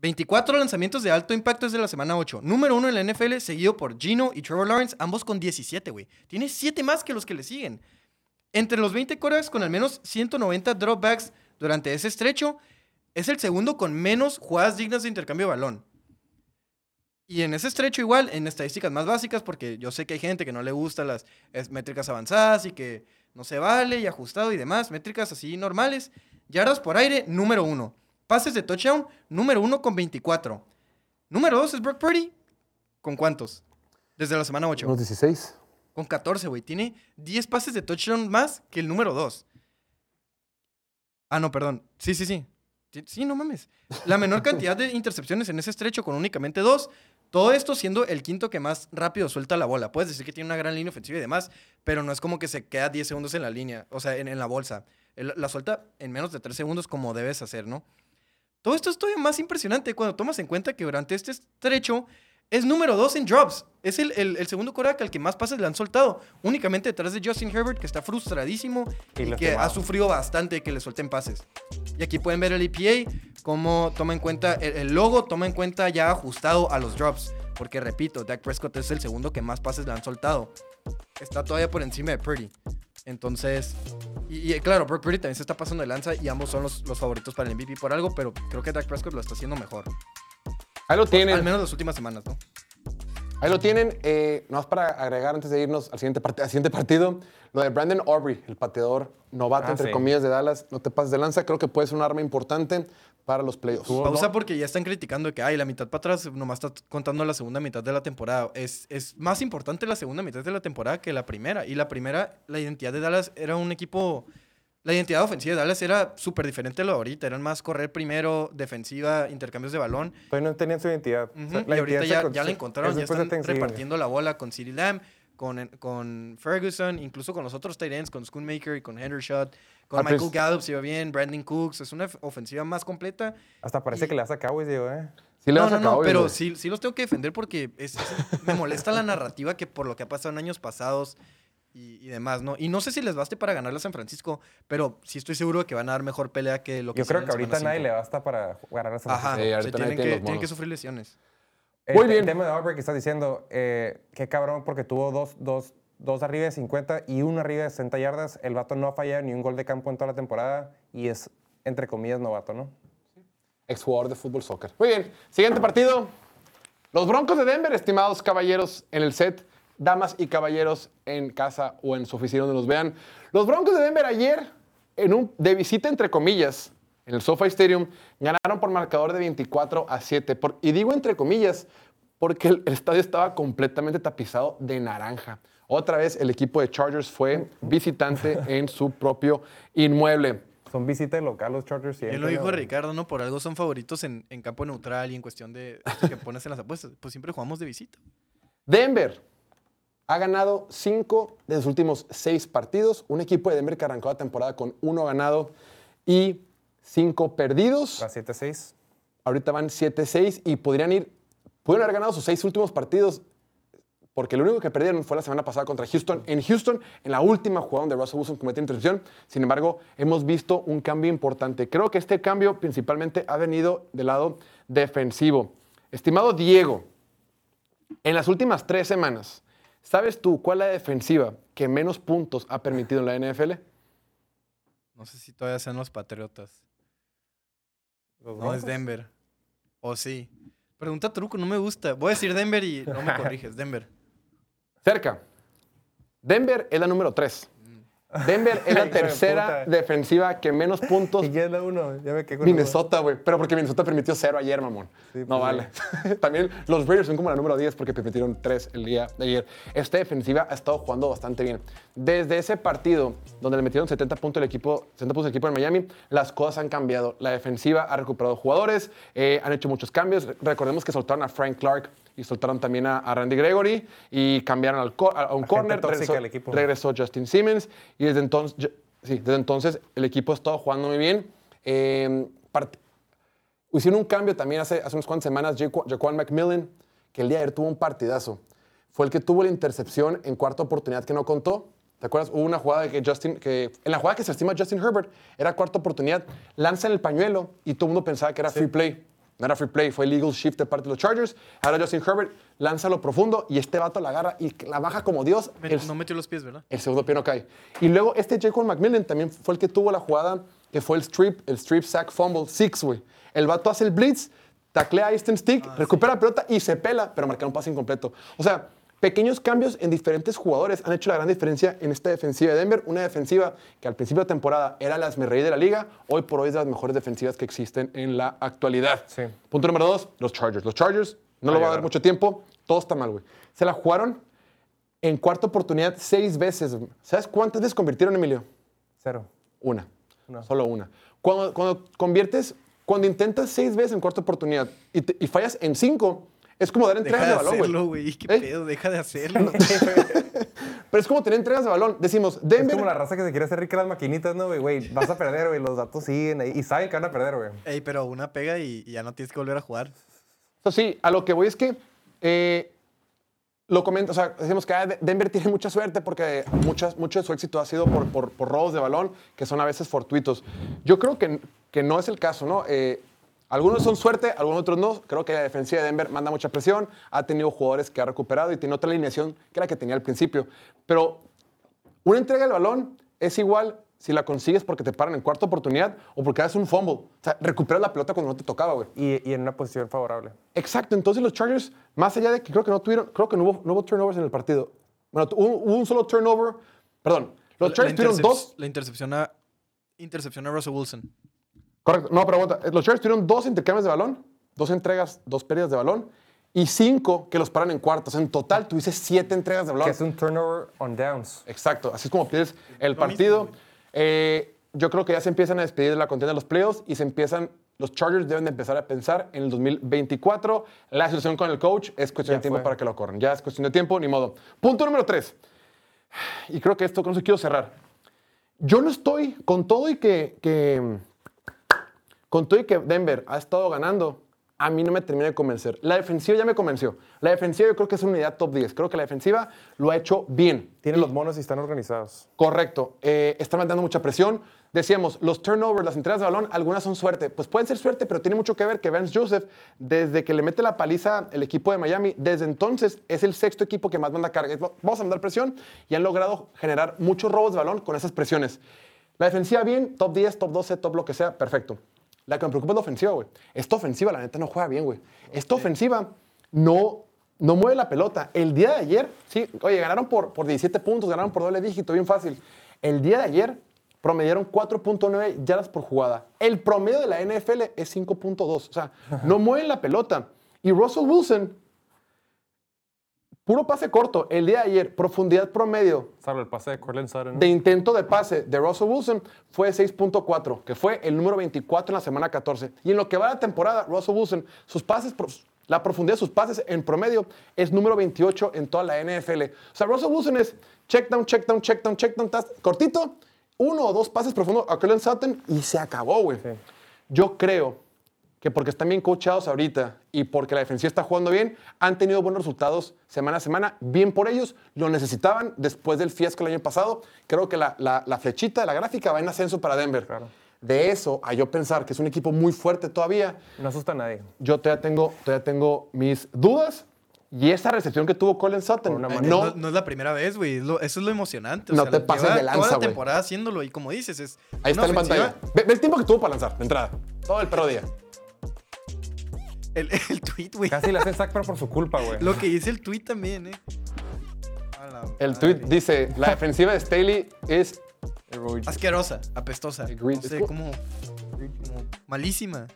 24 lanzamientos de alto impacto desde la semana 8. Número 1 en la NFL, seguido por Gino y Trevor Lawrence, ambos con 17, güey. Tiene 7 más que los que le siguen. Entre los 20 corebacks con al menos 190 dropbacks durante ese estrecho, es el segundo con menos jugadas dignas de intercambio de balón. Y en ese estrecho igual, en estadísticas más básicas, porque yo sé que hay gente que no le gustan las métricas avanzadas y que no se vale y ajustado y demás, métricas así normales. Yardas por aire, número uno. Pases de touchdown, número uno con 24. Número dos es Brock Purdy. ¿Con cuántos? Desde la semana 8. 16. Con 14, güey. Tiene 10 pases de touchdown más que el número 2. Ah, no, perdón. Sí, sí, sí. Sí, no mames. La menor cantidad de intercepciones en ese estrecho con únicamente dos. Todo esto siendo el quinto que más rápido suelta la bola. Puedes decir que tiene una gran línea ofensiva y demás, pero no es como que se queda 10 segundos en la línea, o sea, en, en la bolsa. La suelta en menos de 3 segundos como debes hacer, ¿no? Todo esto es todavía más impresionante cuando tomas en cuenta que durante este estrecho es número 2 en drops. Es el, el- el segundo coreback al que más pases le han soltado. Únicamente detrás de Justin Herbert, que está frustradísimo Y y, que ha sufrido bastante que le suelten pases. Y aquí pueden ver el EPA, cómo toma en cuenta el, el logo, toma en cuenta ya ajustado a los drops. Porque repito, Dak Prescott es el segundo que más pases le han soltado. Está todavía por encima de Purdy. Entonces, y, y, claro, Brock Purdy también se está pasando de lanza y ambos son los, los favoritos para el MVP por algo, pero creo que Dak Prescott lo está haciendo mejor. Ahí lo Al tienen. menos las últimas semanas, ¿no? Ahí lo tienen. Eh, nomás para agregar antes de irnos al siguiente, part- al siguiente partido, lo de Brandon Aubrey, el pateador novato, Ah, entre sí. comillas, de Dallas. No te pases de lanza. Creo que puede ser un arma importante para los playoffs. Pausa porque ya están criticando que, ay, la mitad para atrás nomás está contando la segunda mitad de la temporada. Es, es más importante la segunda mitad de la temporada que la primera. Y la primera, la identidad de Dallas era un equipo... La identidad ofensiva de Dallas era súper diferente a lo de ahorita. Eran más correr primero, defensiva, intercambios de balón. Todavía no tenían su identidad. O sea, y ahorita identidad ya, la encontraron, es ya están repartiendo la bola con CeeDee Lamb, con, con Ferguson, incluso con los otros tight ends, con Schoonmaker y con Hendershot, con Al Michael Gallup se va bien, Brandon Cooks. Es una of- ofensiva más completa. Hasta parece Y- que le hace a Cowboys, digo, ¿eh? Sí le no, vas a no, no, Cowboys, pero sí, sí los tengo que defender porque es- es- me molesta la narrativa que por lo que ha pasado en años pasados y, y demás, ¿no? Y no sé si les baste para ganarle a San Francisco, pero sí estoy seguro de que van a dar mejor pelea que lo que Yo creo que ahorita nadie le basta para ganar a San Ajá, Francisco. Sí, se ahorita nadie tienen, tiene que, tienen que sufrir lesiones. El, Muy bien. el tema de Aubrey que estás diciendo, eh, qué cabrón, porque tuvo dos, dos, dos arriba de 50 y uno arriba de 60 yardas. El vato no ha fallado ni un gol de campo en toda la temporada y es, entre comillas, novato, ¿no? exjugador de fútbol soccer. Muy bien, siguiente partido. Los Broncos de Denver, estimados caballeros en el set, damas y caballeros en casa o en su oficina donde nos vean. Los Broncos de Denver ayer, en un, de visita entre comillas, en el SoFi Stadium, ganaron por marcador de 24 a 7. Por- y digo entre comillas porque el, el estadio estaba completamente tapizado de naranja. Otra vez el equipo de Chargers fue visitante en su propio inmueble. Son visita de local los Chargers siempre. Bien lo dijo ¿no? Ricardo, ¿no? Por algo son favoritos en, en campo neutral y en cuestión de que pones en las apuestas. Pues siempre jugamos de visita. Denver ha ganado cinco de sus últimos seis partidos. Un equipo de Denver que arrancó la temporada con uno ganado y cinco perdidos. Va 7-6. Ahorita van 7-6 y podrían ir, pudieron haber ganado sus seis últimos partidos porque lo único que perdieron fue la semana pasada contra Houston. En Houston, en la última jugada donde Russell Wilson cometió intercepción. Sin embargo, hemos visto un cambio importante. Creo que este cambio principalmente ha venido del lado defensivo. Estimado Diego, en las últimas tres semanas, ¿sabes tú cuál es la defensiva que menos puntos ha permitido en la NFL? No sé si todavía sean los Patriotas. Los No, es. Denver. O sí. Pregunta truco, no me gusta. Voy a decir Denver y no me corriges. Denver. Cerca. Denver es la número 3. Denver es la de tercera defensiva que menos puntos. ¿Y quién es la uno? Ya me quedé con la Minnesota, güey. Pero porque Minnesota permitió cero ayer, mamón. Sí, no pues, vale. También los Raiders son como la número 10 porque permitieron 3 el día de ayer. Esta defensiva ha estado jugando bastante bien. Desde ese partido donde le metieron 70 puntos el equipo, 70 puntos el equipo en Miami, las cosas han cambiado. La defensiva ha recuperado jugadores, eh, han hecho muchos cambios. Recordemos que soltaron a Frank Clark y soltaron también a, a Randy Gregory y cambiaron al co- a, a un corner. regresó- equipo. regresó Justin Simmons y desde entonces, yo- sí, desde entonces el equipo ha estado jugando muy bien. Eh, part- hicieron un cambio también hace, hace unas cuantas semanas, Jaquan McMillan, que el día de ayer tuvo un partidazo. Fue el que tuvo la intercepción en cuarta oportunidad que no contó. ¿Te acuerdas? Hubo una jugada que Justin, que en la jugada que se estima Justin Herbert, era cuarta oportunidad, lanzan el pañuelo y todo el mundo pensaba que era free play. No era free play, fue legal shift de parte de los Chargers. Ahora Justin Herbert lanza lo profundo y este vato la agarra y la baja como Dios. Me- El- No metió los pies, ¿verdad? el segundo pie no cae. Y luego este Jacob McMillan también fue el que tuvo la jugada que fue el strip, el strip sack fumble six, güey. El vato hace el blitz, taclea a Easton Stick, recupera la pelota y se pela, pero marca un pase incompleto. O sea, pequeños cambios en diferentes jugadores han hecho la gran diferencia en esta defensiva de Denver. Una defensiva que al principio de temporada era la esmerreí de la liga, hoy por hoy es de las mejores defensivas que existen en la actualidad. Sí. Punto número dos, los Chargers. Los Chargers no lo va a dar mucho tiempo, todo está mal, güey. Se la jugaron en cuarta oportunidad seis veces. ¿Sabes cuántas veces convirtieron, Emilio? Cero. Una. Solo una. Cuando, cuando conviertes, cuando intentas seis veces en cuarta oportunidad y, te- y fallas en cinco, es como dar entregas Deja de de balón, hacerlo, güey. ¿Qué ¿Eh? pedo? Deja de hacerlo. Pero es como tener entregas de balón. Decimos, Es Denver. como la raza que se quiere hacer rica las maquinitas, ¿no, güey? Vas a perder, güey. Los datos siguen ahí y saben que van a perder, güey. Ey, pero una pega y, y ya no tienes que volver a jugar. Eso sí, a lo que voy es que eh, lo comento, o sea, decimos que ah, De- Denver tiene mucha suerte porque muchas, mucho de su éxito ha sido por, por- por robos de balón que son a veces fortuitos. Yo creo que, que no es el caso, ¿no? Eh, algunos son suerte, algunos otros no. Creo que la defensiva de Denver manda mucha presión, ha tenido jugadores que ha recuperado y tiene otra alineación que la que tenía al principio. Pero Una entrega del balón es igual si la consigues porque te paran en cuarta oportunidad o porque haces un fumble. O sea, recuperas la pelota cuando no te tocaba, güey. Y, y en una posición favorable. Exacto, entonces los Chargers, más allá de que creo que no tuvieron, creo que no hubo, no hubo turnovers en el partido. Bueno, hubo, hubo un solo turnover, perdón, los La- Chargers la tuvieron dos, La intercepción a, intercepción a Russell Wilson. Correcto, no, pero aguanta, los Chargers tuvieron dos intercambios de balón, dos entregas, dos pérdidas de balón y cinco que los paran en cuartos. En total tuviste siete entregas de balón. Que es un turnover on downs. Exacto, así es como pierdes el partido. Eh, yo creo que ya se empiezan a despedir de la contienda de los playoffs y se empiezan, los Chargers deben de empezar a pensar en el 2024. La situación con el coach es cuestión Ya de tiempo fue. para que lo corran. Ya es cuestión de tiempo, ni modo. Punto número tres. Y creo que esto con eso quiero cerrar. Yo no estoy, con todo y que, que con todo y que Denver ha estado ganando, a mí no me termina de convencer. La defensiva ya me convenció. La defensiva yo creo que es una unidad top 10. Creo que la defensiva lo ha hecho bien. Tienen los monos y están organizados. Correcto. Eh, están mandando mucha presión. Decíamos, los turnovers, las entregas de balón, algunas son suerte. Pues pueden ser suerte, pero tiene mucho que ver que Vance Joseph, desde que le mete la paliza el equipo de Miami, desde entonces es el sexto equipo que más manda carga. Vamos a mandar presión y han logrado generar muchos robos de balón con esas presiones. La defensiva bien, top 10, top 12, top lo que sea, perfecto. La que me preocupa es la ofensiva, güey. Esta ofensiva, la neta, no juega bien, güey. Esta ofensiva no, no mueve la pelota. El día de ayer, sí, oye, ganaron por, por 17 puntos, ganaron por doble dígito, bien fácil. El día de ayer promediaron 4.9 yardas por jugada. El promedio de la NFL es 5.2. O sea, no mueven la pelota. Y Russell Wilson, puro pase corto. El día de ayer, profundidad promedio el pase de de intento de pase de Russell Wilson fue 6.4, que fue el número 24 en la semana 14. Y en lo que va la temporada, Russell Wilson, sus pases, la profundidad de sus pases en promedio es número 28 en toda la NFL. O sea, Russell Wilson es check down, check down, check down, check down, cortito, uno o dos pases profundos a Cortland Sutton y se acabó, güey. Yo creo que porque están bien coachados ahorita y porque la defensiva está jugando bien, han tenido buenos resultados semana a semana. Bien por ellos, lo necesitaban después del fiasco el año pasado. Creo que la, la- la flechita de la gráfica va en ascenso para Denver. Claro. De eso a yo pensar que es un equipo muy fuerte todavía, No asusta a nadie. yo todavía tengo, todavía tengo mis dudas. Y esa recepción que tuvo Colin Sutton, Eh. No, no, no es la primera vez, güey. Eso es lo emocionante. o No sea, te pases de lanza, Toda la güey. temporada haciéndolo. Y como dices, es. ahí está en ofensiva- pantalla. Ve, ve el tiempo que tuvo para lanzar, de entrada. Todo el perro día. El, el tweet, güey. Casi le hacen sack, pero por su culpa, güey. Lo que dice el tweet también, ¿eh? A la El madre. tweet dice, la defensiva de Staley es Asquerosa, apestosa. Agreed. No sé, como, como malísima.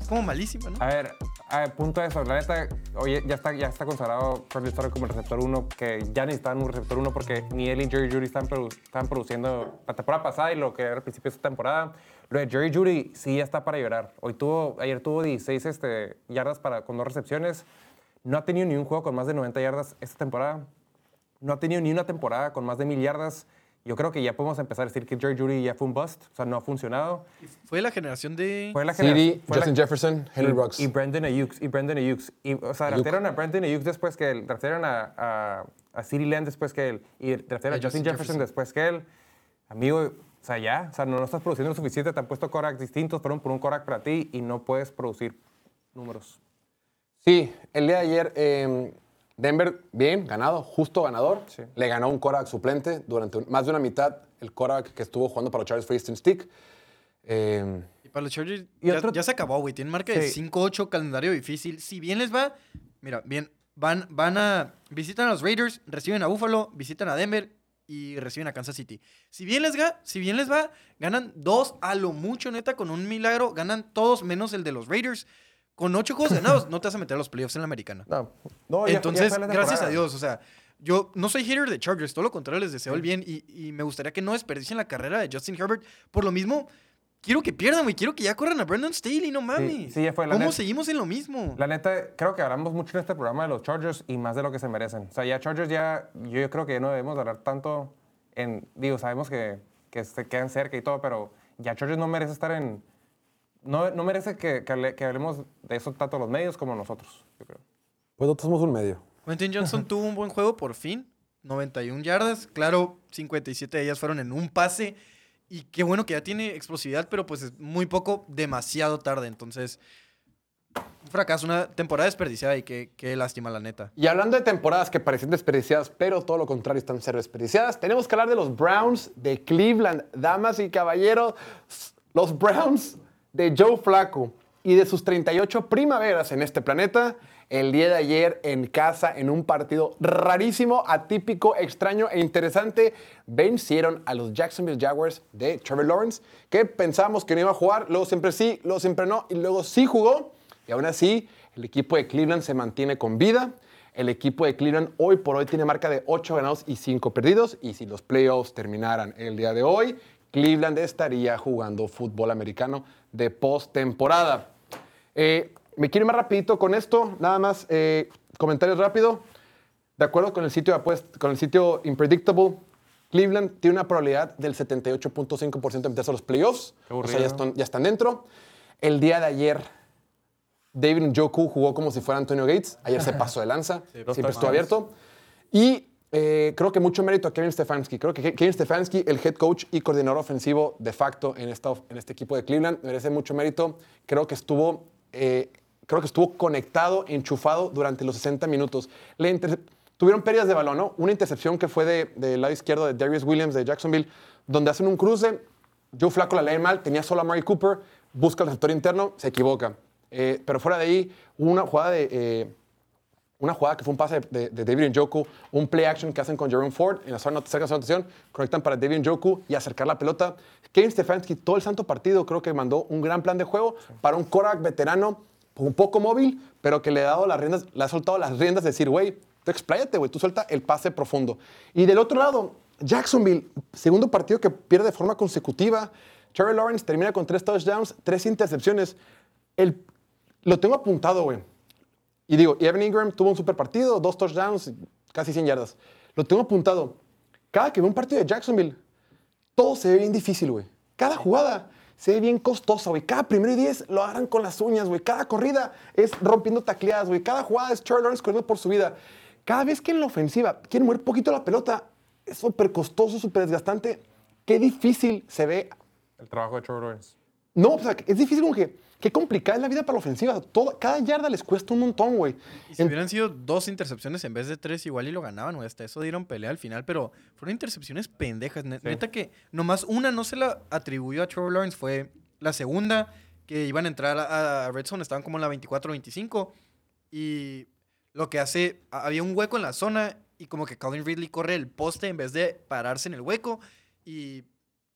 Es como malísima, ¿no? A ver, a ver, punto de eso. La neta, oye, ya está, ya está consagrado Cortland Sutton como el receptor 1, que ya necesitaban un receptor 1 porque ni él ni Jerry Judy están, produ- están produciendo la temporada pasada y lo que era al principio de esta temporada. Lo de Jerry Judy sí ya está para llorar. Hoy tuvo, ayer tuvo 16 este, yardas para, con dos recepciones. No ha tenido ni un juego con más de 90 yardas esta temporada. No ha tenido ni una temporada con más de 1000 yardas. Yo creo que ya podemos empezar a decir que Jerry Judy ya fue un bust, o sea, no ha funcionado. Fue la generación de. Fue la CD, generación- fue la- Justin Jefferson, Henry Ruggs. Y Brandon Ayuk. Y Brandon Ayuk. Y, o sea, draftearon a Brandon Ayuk después que él. Draftearon a, a, a CeeDee Lamb después que él. Y draftearon a A Justin Justin Jefferson, Jefferson. después que él. Amigo, sea, ya. O sea, no, no estás produciendo lo suficiente. Te han puesto Korak distintos, fueron por un Korak para ti y no puedes producir números. Sí, el día de ayer eh, Denver, bien, ganado, justo ganador. Sí. Le ganó un Korak suplente durante un- más de una mitad. El Korak que estuvo jugando para los Chargers Easton Stick. Eh, Y para los Chargers Y ya, otro- ya se acabó, güey. Tienen marca de Sí. 5-8, calendario difícil. Si bien les va, mira, bien, van, van a. Visitan a los Raiders, reciben a Buffalo, visitan a Denver y reciben a Kansas City. Si bien les va, si bien les va, ganan dos a lo mucho, neta, con un milagro. Ganan todos menos el de los Raiders. Con ocho juegos ganados, no te vas a meter a los playoffs en la americana. No, no ya- Entonces, gracias a. Dios, o sea, yo no soy hater de Chargers, todo lo contrario, les deseo el bien y, y me gustaría que no desperdicien la carrera de Justin Herbert. Por lo mismo, quiero que pierdan, güey, quiero que ya corran a Brandon Staley, no mames. sí, ya fue, la ¿Cómo net- seguimos en lo mismo? La neta, creo que hablamos mucho en este programa de los Chargers y más de lo que se merecen. O sea, ya Chargers ya, yo creo que ya no debemos de hablar tanto en, digo, sabemos que, que se quedan cerca y todo, pero ya Chargers no merece estar en, no, no merece que, que, hable- que hablemos de eso tanto los medios como nosotros, yo creo. pues nosotros somos un medio. Quentin Johnson tuvo un buen juego por fin, 91 yardas, claro, 57 de ellas fueron en un pase y qué bueno que ya tiene explosividad, pero pues es muy poco, demasiado tarde, entonces Un fracaso, una temporada desperdiciada y qué, lástima, la neta. Y hablando de temporadas que parecían desperdiciadas, pero todo lo contrario están ser desperdiciadas, tenemos que hablar de los Browns de Cleveland. Damas y caballeros, los Browns de Joe Flacco y de sus 38 primaveras en este planeta, el día de ayer en casa, en un partido rarísimo, atípico, extraño e interesante, vencieron a los Jacksonville Jaguars de Trevor Lawrence, que pensábamos que no iba a jugar, luego siempre sí, luego siempre no, y luego sí jugó. Y aún así, el equipo de Cleveland se mantiene con vida. El equipo de Cleveland hoy por hoy tiene marca de 8 ganados y 5 perdidos. Y si los playoffs terminaran el día de hoy, Cleveland estaría jugando fútbol americano de postemporada. Eh, me quiero ir más rapidito con esto, nada más eh, comentarios rápido. De acuerdo con el sitio de con el sitio Impredictable, Cleveland tiene una probabilidad del 78.5% de meterse a los playoffs. O sea, ya están, ya están dentro. El día de ayer, David Njoku jugó como si fuera Antonio Gates. Ayer se pasó de lanza, siempre estuvo abierto. Y eh, creo que mucho mérito a Kevin Stefanski. Creo que Ke- Kevin Stefanski, el head coach y coordinador ofensivo de facto en, esta, of- en este equipo de Cleveland, merece mucho mérito. Creo que estuvo, eh, creo que estuvo conectado, enchufado durante los 60 minutos. Tuvieron pérdidas de balón, ¿no? Una intercepción que fue de- del lado izquierdo de Darius Williams de Jacksonville, donde hacen un cruce. Joe Flaco la lee mal, tenía solo a Murray Cooper, busca el receptor interno, se equivoca. Eh, pero fuera de ahí, una jugada de. eh, una jugada que fue un pase de, de David Njoku, un play action que hacen con Jerome Ford en la zona cerca de la anotación, conectan para David Njoku y acercar la pelota. Kevin Stefanski todo el santo partido creo que mandó un gran plan de juego para un quarterback veterano, un poco móvil, pero que le ha dado las riendas, le ha soltado las riendas de decir, güey, tú expláyate, güey, tú suelta el pase profundo. Y del otro lado, Jacksonville, segundo partido que pierde de forma consecutiva. Trevor Lawrence termina con tres touchdowns, tres intercepciones. El, lo tengo apuntado, güey. Y digo, Evan Ingram tuvo un super partido, dos touchdowns, casi 100 yardas. Lo tengo apuntado. Cada que veo un partido de Jacksonville, todo se ve bien difícil, güey. Cada jugada se ve bien costosa, güey. Cada primero y diez lo agarran con las uñas, güey. Cada corrida es rompiendo tacleadas, güey. Cada jugada es Trevor Lawrence corriendo por su vida. Cada vez que en la ofensiva quieren mover poquito la pelota, es súper costoso, súper desgastante. Qué difícil se ve El trabajo de Trevor Lawrence. No, o sea, es difícil como que, qué complicada es la vida para la ofensiva. Todo, cada yarda les cuesta un montón, güey. Y si En- hubieran sido dos intercepciones en vez de tres, igual y lo ganaban, güey. Hasta eso dieron pelea al final, pero fueron intercepciones pendejas. Ne- Neta que nomás una no se la atribuyó a Trevor Lawrence, fue la segunda, que iban a entrar a, Red Zone, estaban como en la 24-25. Y lo que hace, había un hueco en la zona y como que Colin Ridley corre el poste en vez de pararse en el hueco. Y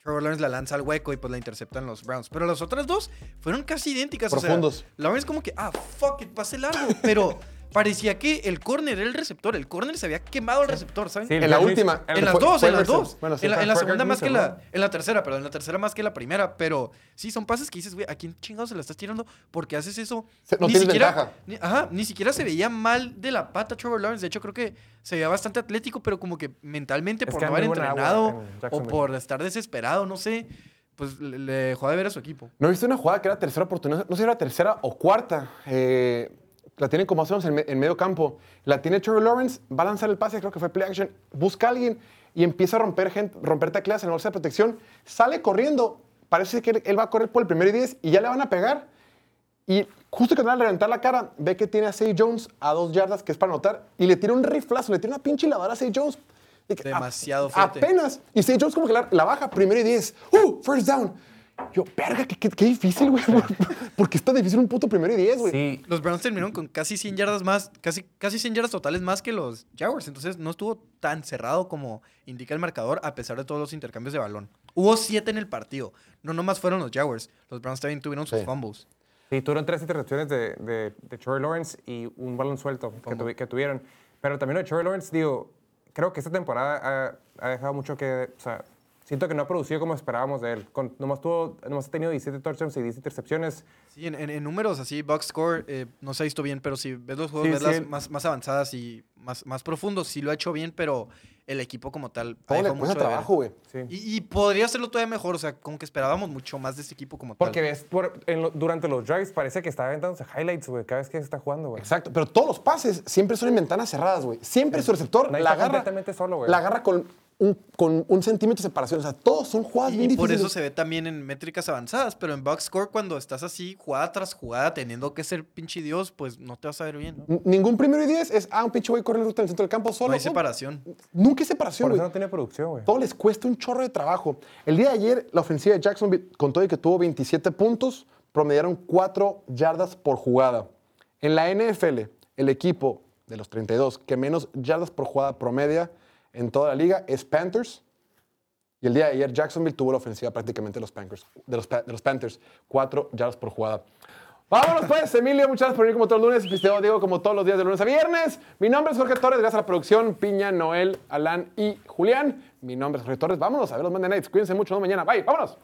Trevor Lawrence la lanza al hueco y pues la interceptan los Browns. Pero las otras dos fueron casi idénticas. o sea, Profundos. Lawrence como que, ah, fuck it, pase largo. Pero parecía que el corner era el receptor. El corner se había quemado el receptor, ¿saben? Sí, En la última. En las dos, en las dos. Bueno, sí. en la, en la fue segunda más que la. En la tercera, perdón. En la tercera más que la primera. Pero sí, son pases que dices, güey, ¿a quién chingados se la estás tirando? porque haces eso? Se- no ventaja. Ni, ajá, ni siquiera se veía mal de la pata Trevor Lawrence. De hecho, creo que se veía bastante atlético, pero como que mentalmente Es por que no haber entrenado en o por estar desesperado, no sé. Pues le, le dejó de ver a su equipo. ¿No viste una jugada que era tercera oportunidad? No sé si era tercera o cuarta. Eh, la tienen como hacemos en, me- en medio campo. La tiene Trevor Lawrence, va a lanzar el pase, creo que fue play action. Busca a alguien y empieza a romper, gente, romper en la bolsa de protección. Sale corriendo. Parece que él, va a correr por el primer y 10 y ya le van a pegar. Y justo que van a reventar la cara, ve que tiene a Say Jones a dos yardas, que es para anotar, y le tira un riflazo, le tira una pinche lavada a Say Jones. Demasiado a- fuerte. Apenas. Y Say Jones como que la, la baja, primero y 10. ¡Uh! First down. Yo, verga, qué, qué- qué difícil, güey. ¿Por qué está difícil un puto primero y 10, güey? Sí, Los Browns terminaron con casi 100 yardas más, casi, casi 100 yardas totales más que los Jaguars. Entonces no estuvo tan cerrado como indica el marcador, a pesar de todos los intercambios de balón. Hubo 7 en el partido. No nomás fueron los Jaguars. Los Browns también tuvieron sus Sí. fumbles. Sí, tuvieron tres intercepciones de, de, de Trevor Lawrence y un balón suelto que, tuvi- que tuvieron. Pero también lo de Trevor Lawrence, digo, creo que esta temporada ha, ha dejado mucho que... O sea, siento que no ha producido como esperábamos de él. Con, nomás, tuvo, nomás ha tenido 17 touchdowns y 10 intercepciones. Sí, en, en- en números así, box score, eh, no se ha visto bien, pero si ves los juegos, Sí, ves sí, las el- más, más avanzadas y más, más profundos, sí lo ha hecho bien, pero el equipo como tal Todo le mucho trabajo, güey. Sí. Y, y podría hacerlo todavía mejor, o sea, como que esperábamos mucho más de este equipo como Porque tal. ves, por- en lo- durante los drives parece que está aventándose highlights, güey, cada vez que se está jugando, güey. Exacto, pero todos los pases siempre son en ventanas cerradas, güey. Siempre su receptor Nadie la agarra, completamente solo, güey. la agarra con un- con un centímetro de separación. O sea, todos son jugadas bien Y por difíciles. eso se ve también en métricas avanzadas, pero en box score cuando estás así, jugada tras jugada, teniendo que ser pinche Dios, pues no te vas a ver bien. No, Ningún primero y diez es, ah, un pinche güey corre en ruta en el centro del campo solo. No hay No, separación. Nunca hay separación, Por eso no tiene producción, güey. Todo les cuesta un chorro de trabajo. El día de ayer, la ofensiva de Jacksonville, con todo y que tuvo 27 puntos, promediaron 4 yardas por jugada. En la NFL, el equipo de los 32 que menos yardas por jugada promedia en toda la liga es Panthers. Y el día de ayer, Jacksonville tuvo la ofensiva prácticamente de los, Panthers, de los, Panthers. 4 yardas por jugada. Vámonos pues, Emilio, muchas gracias por venir como todos los lunes. Pisteo Diego como todos los días de lunes a viernes. Mi nombre es Jorge Torres, gracias a la producción, Piña, Noel, Alan y Julián. Mi nombre es Jorge Torres. Vámonos a ver los Monday Nights. Cuídense mucho, nos mañana. Bye, vámonos.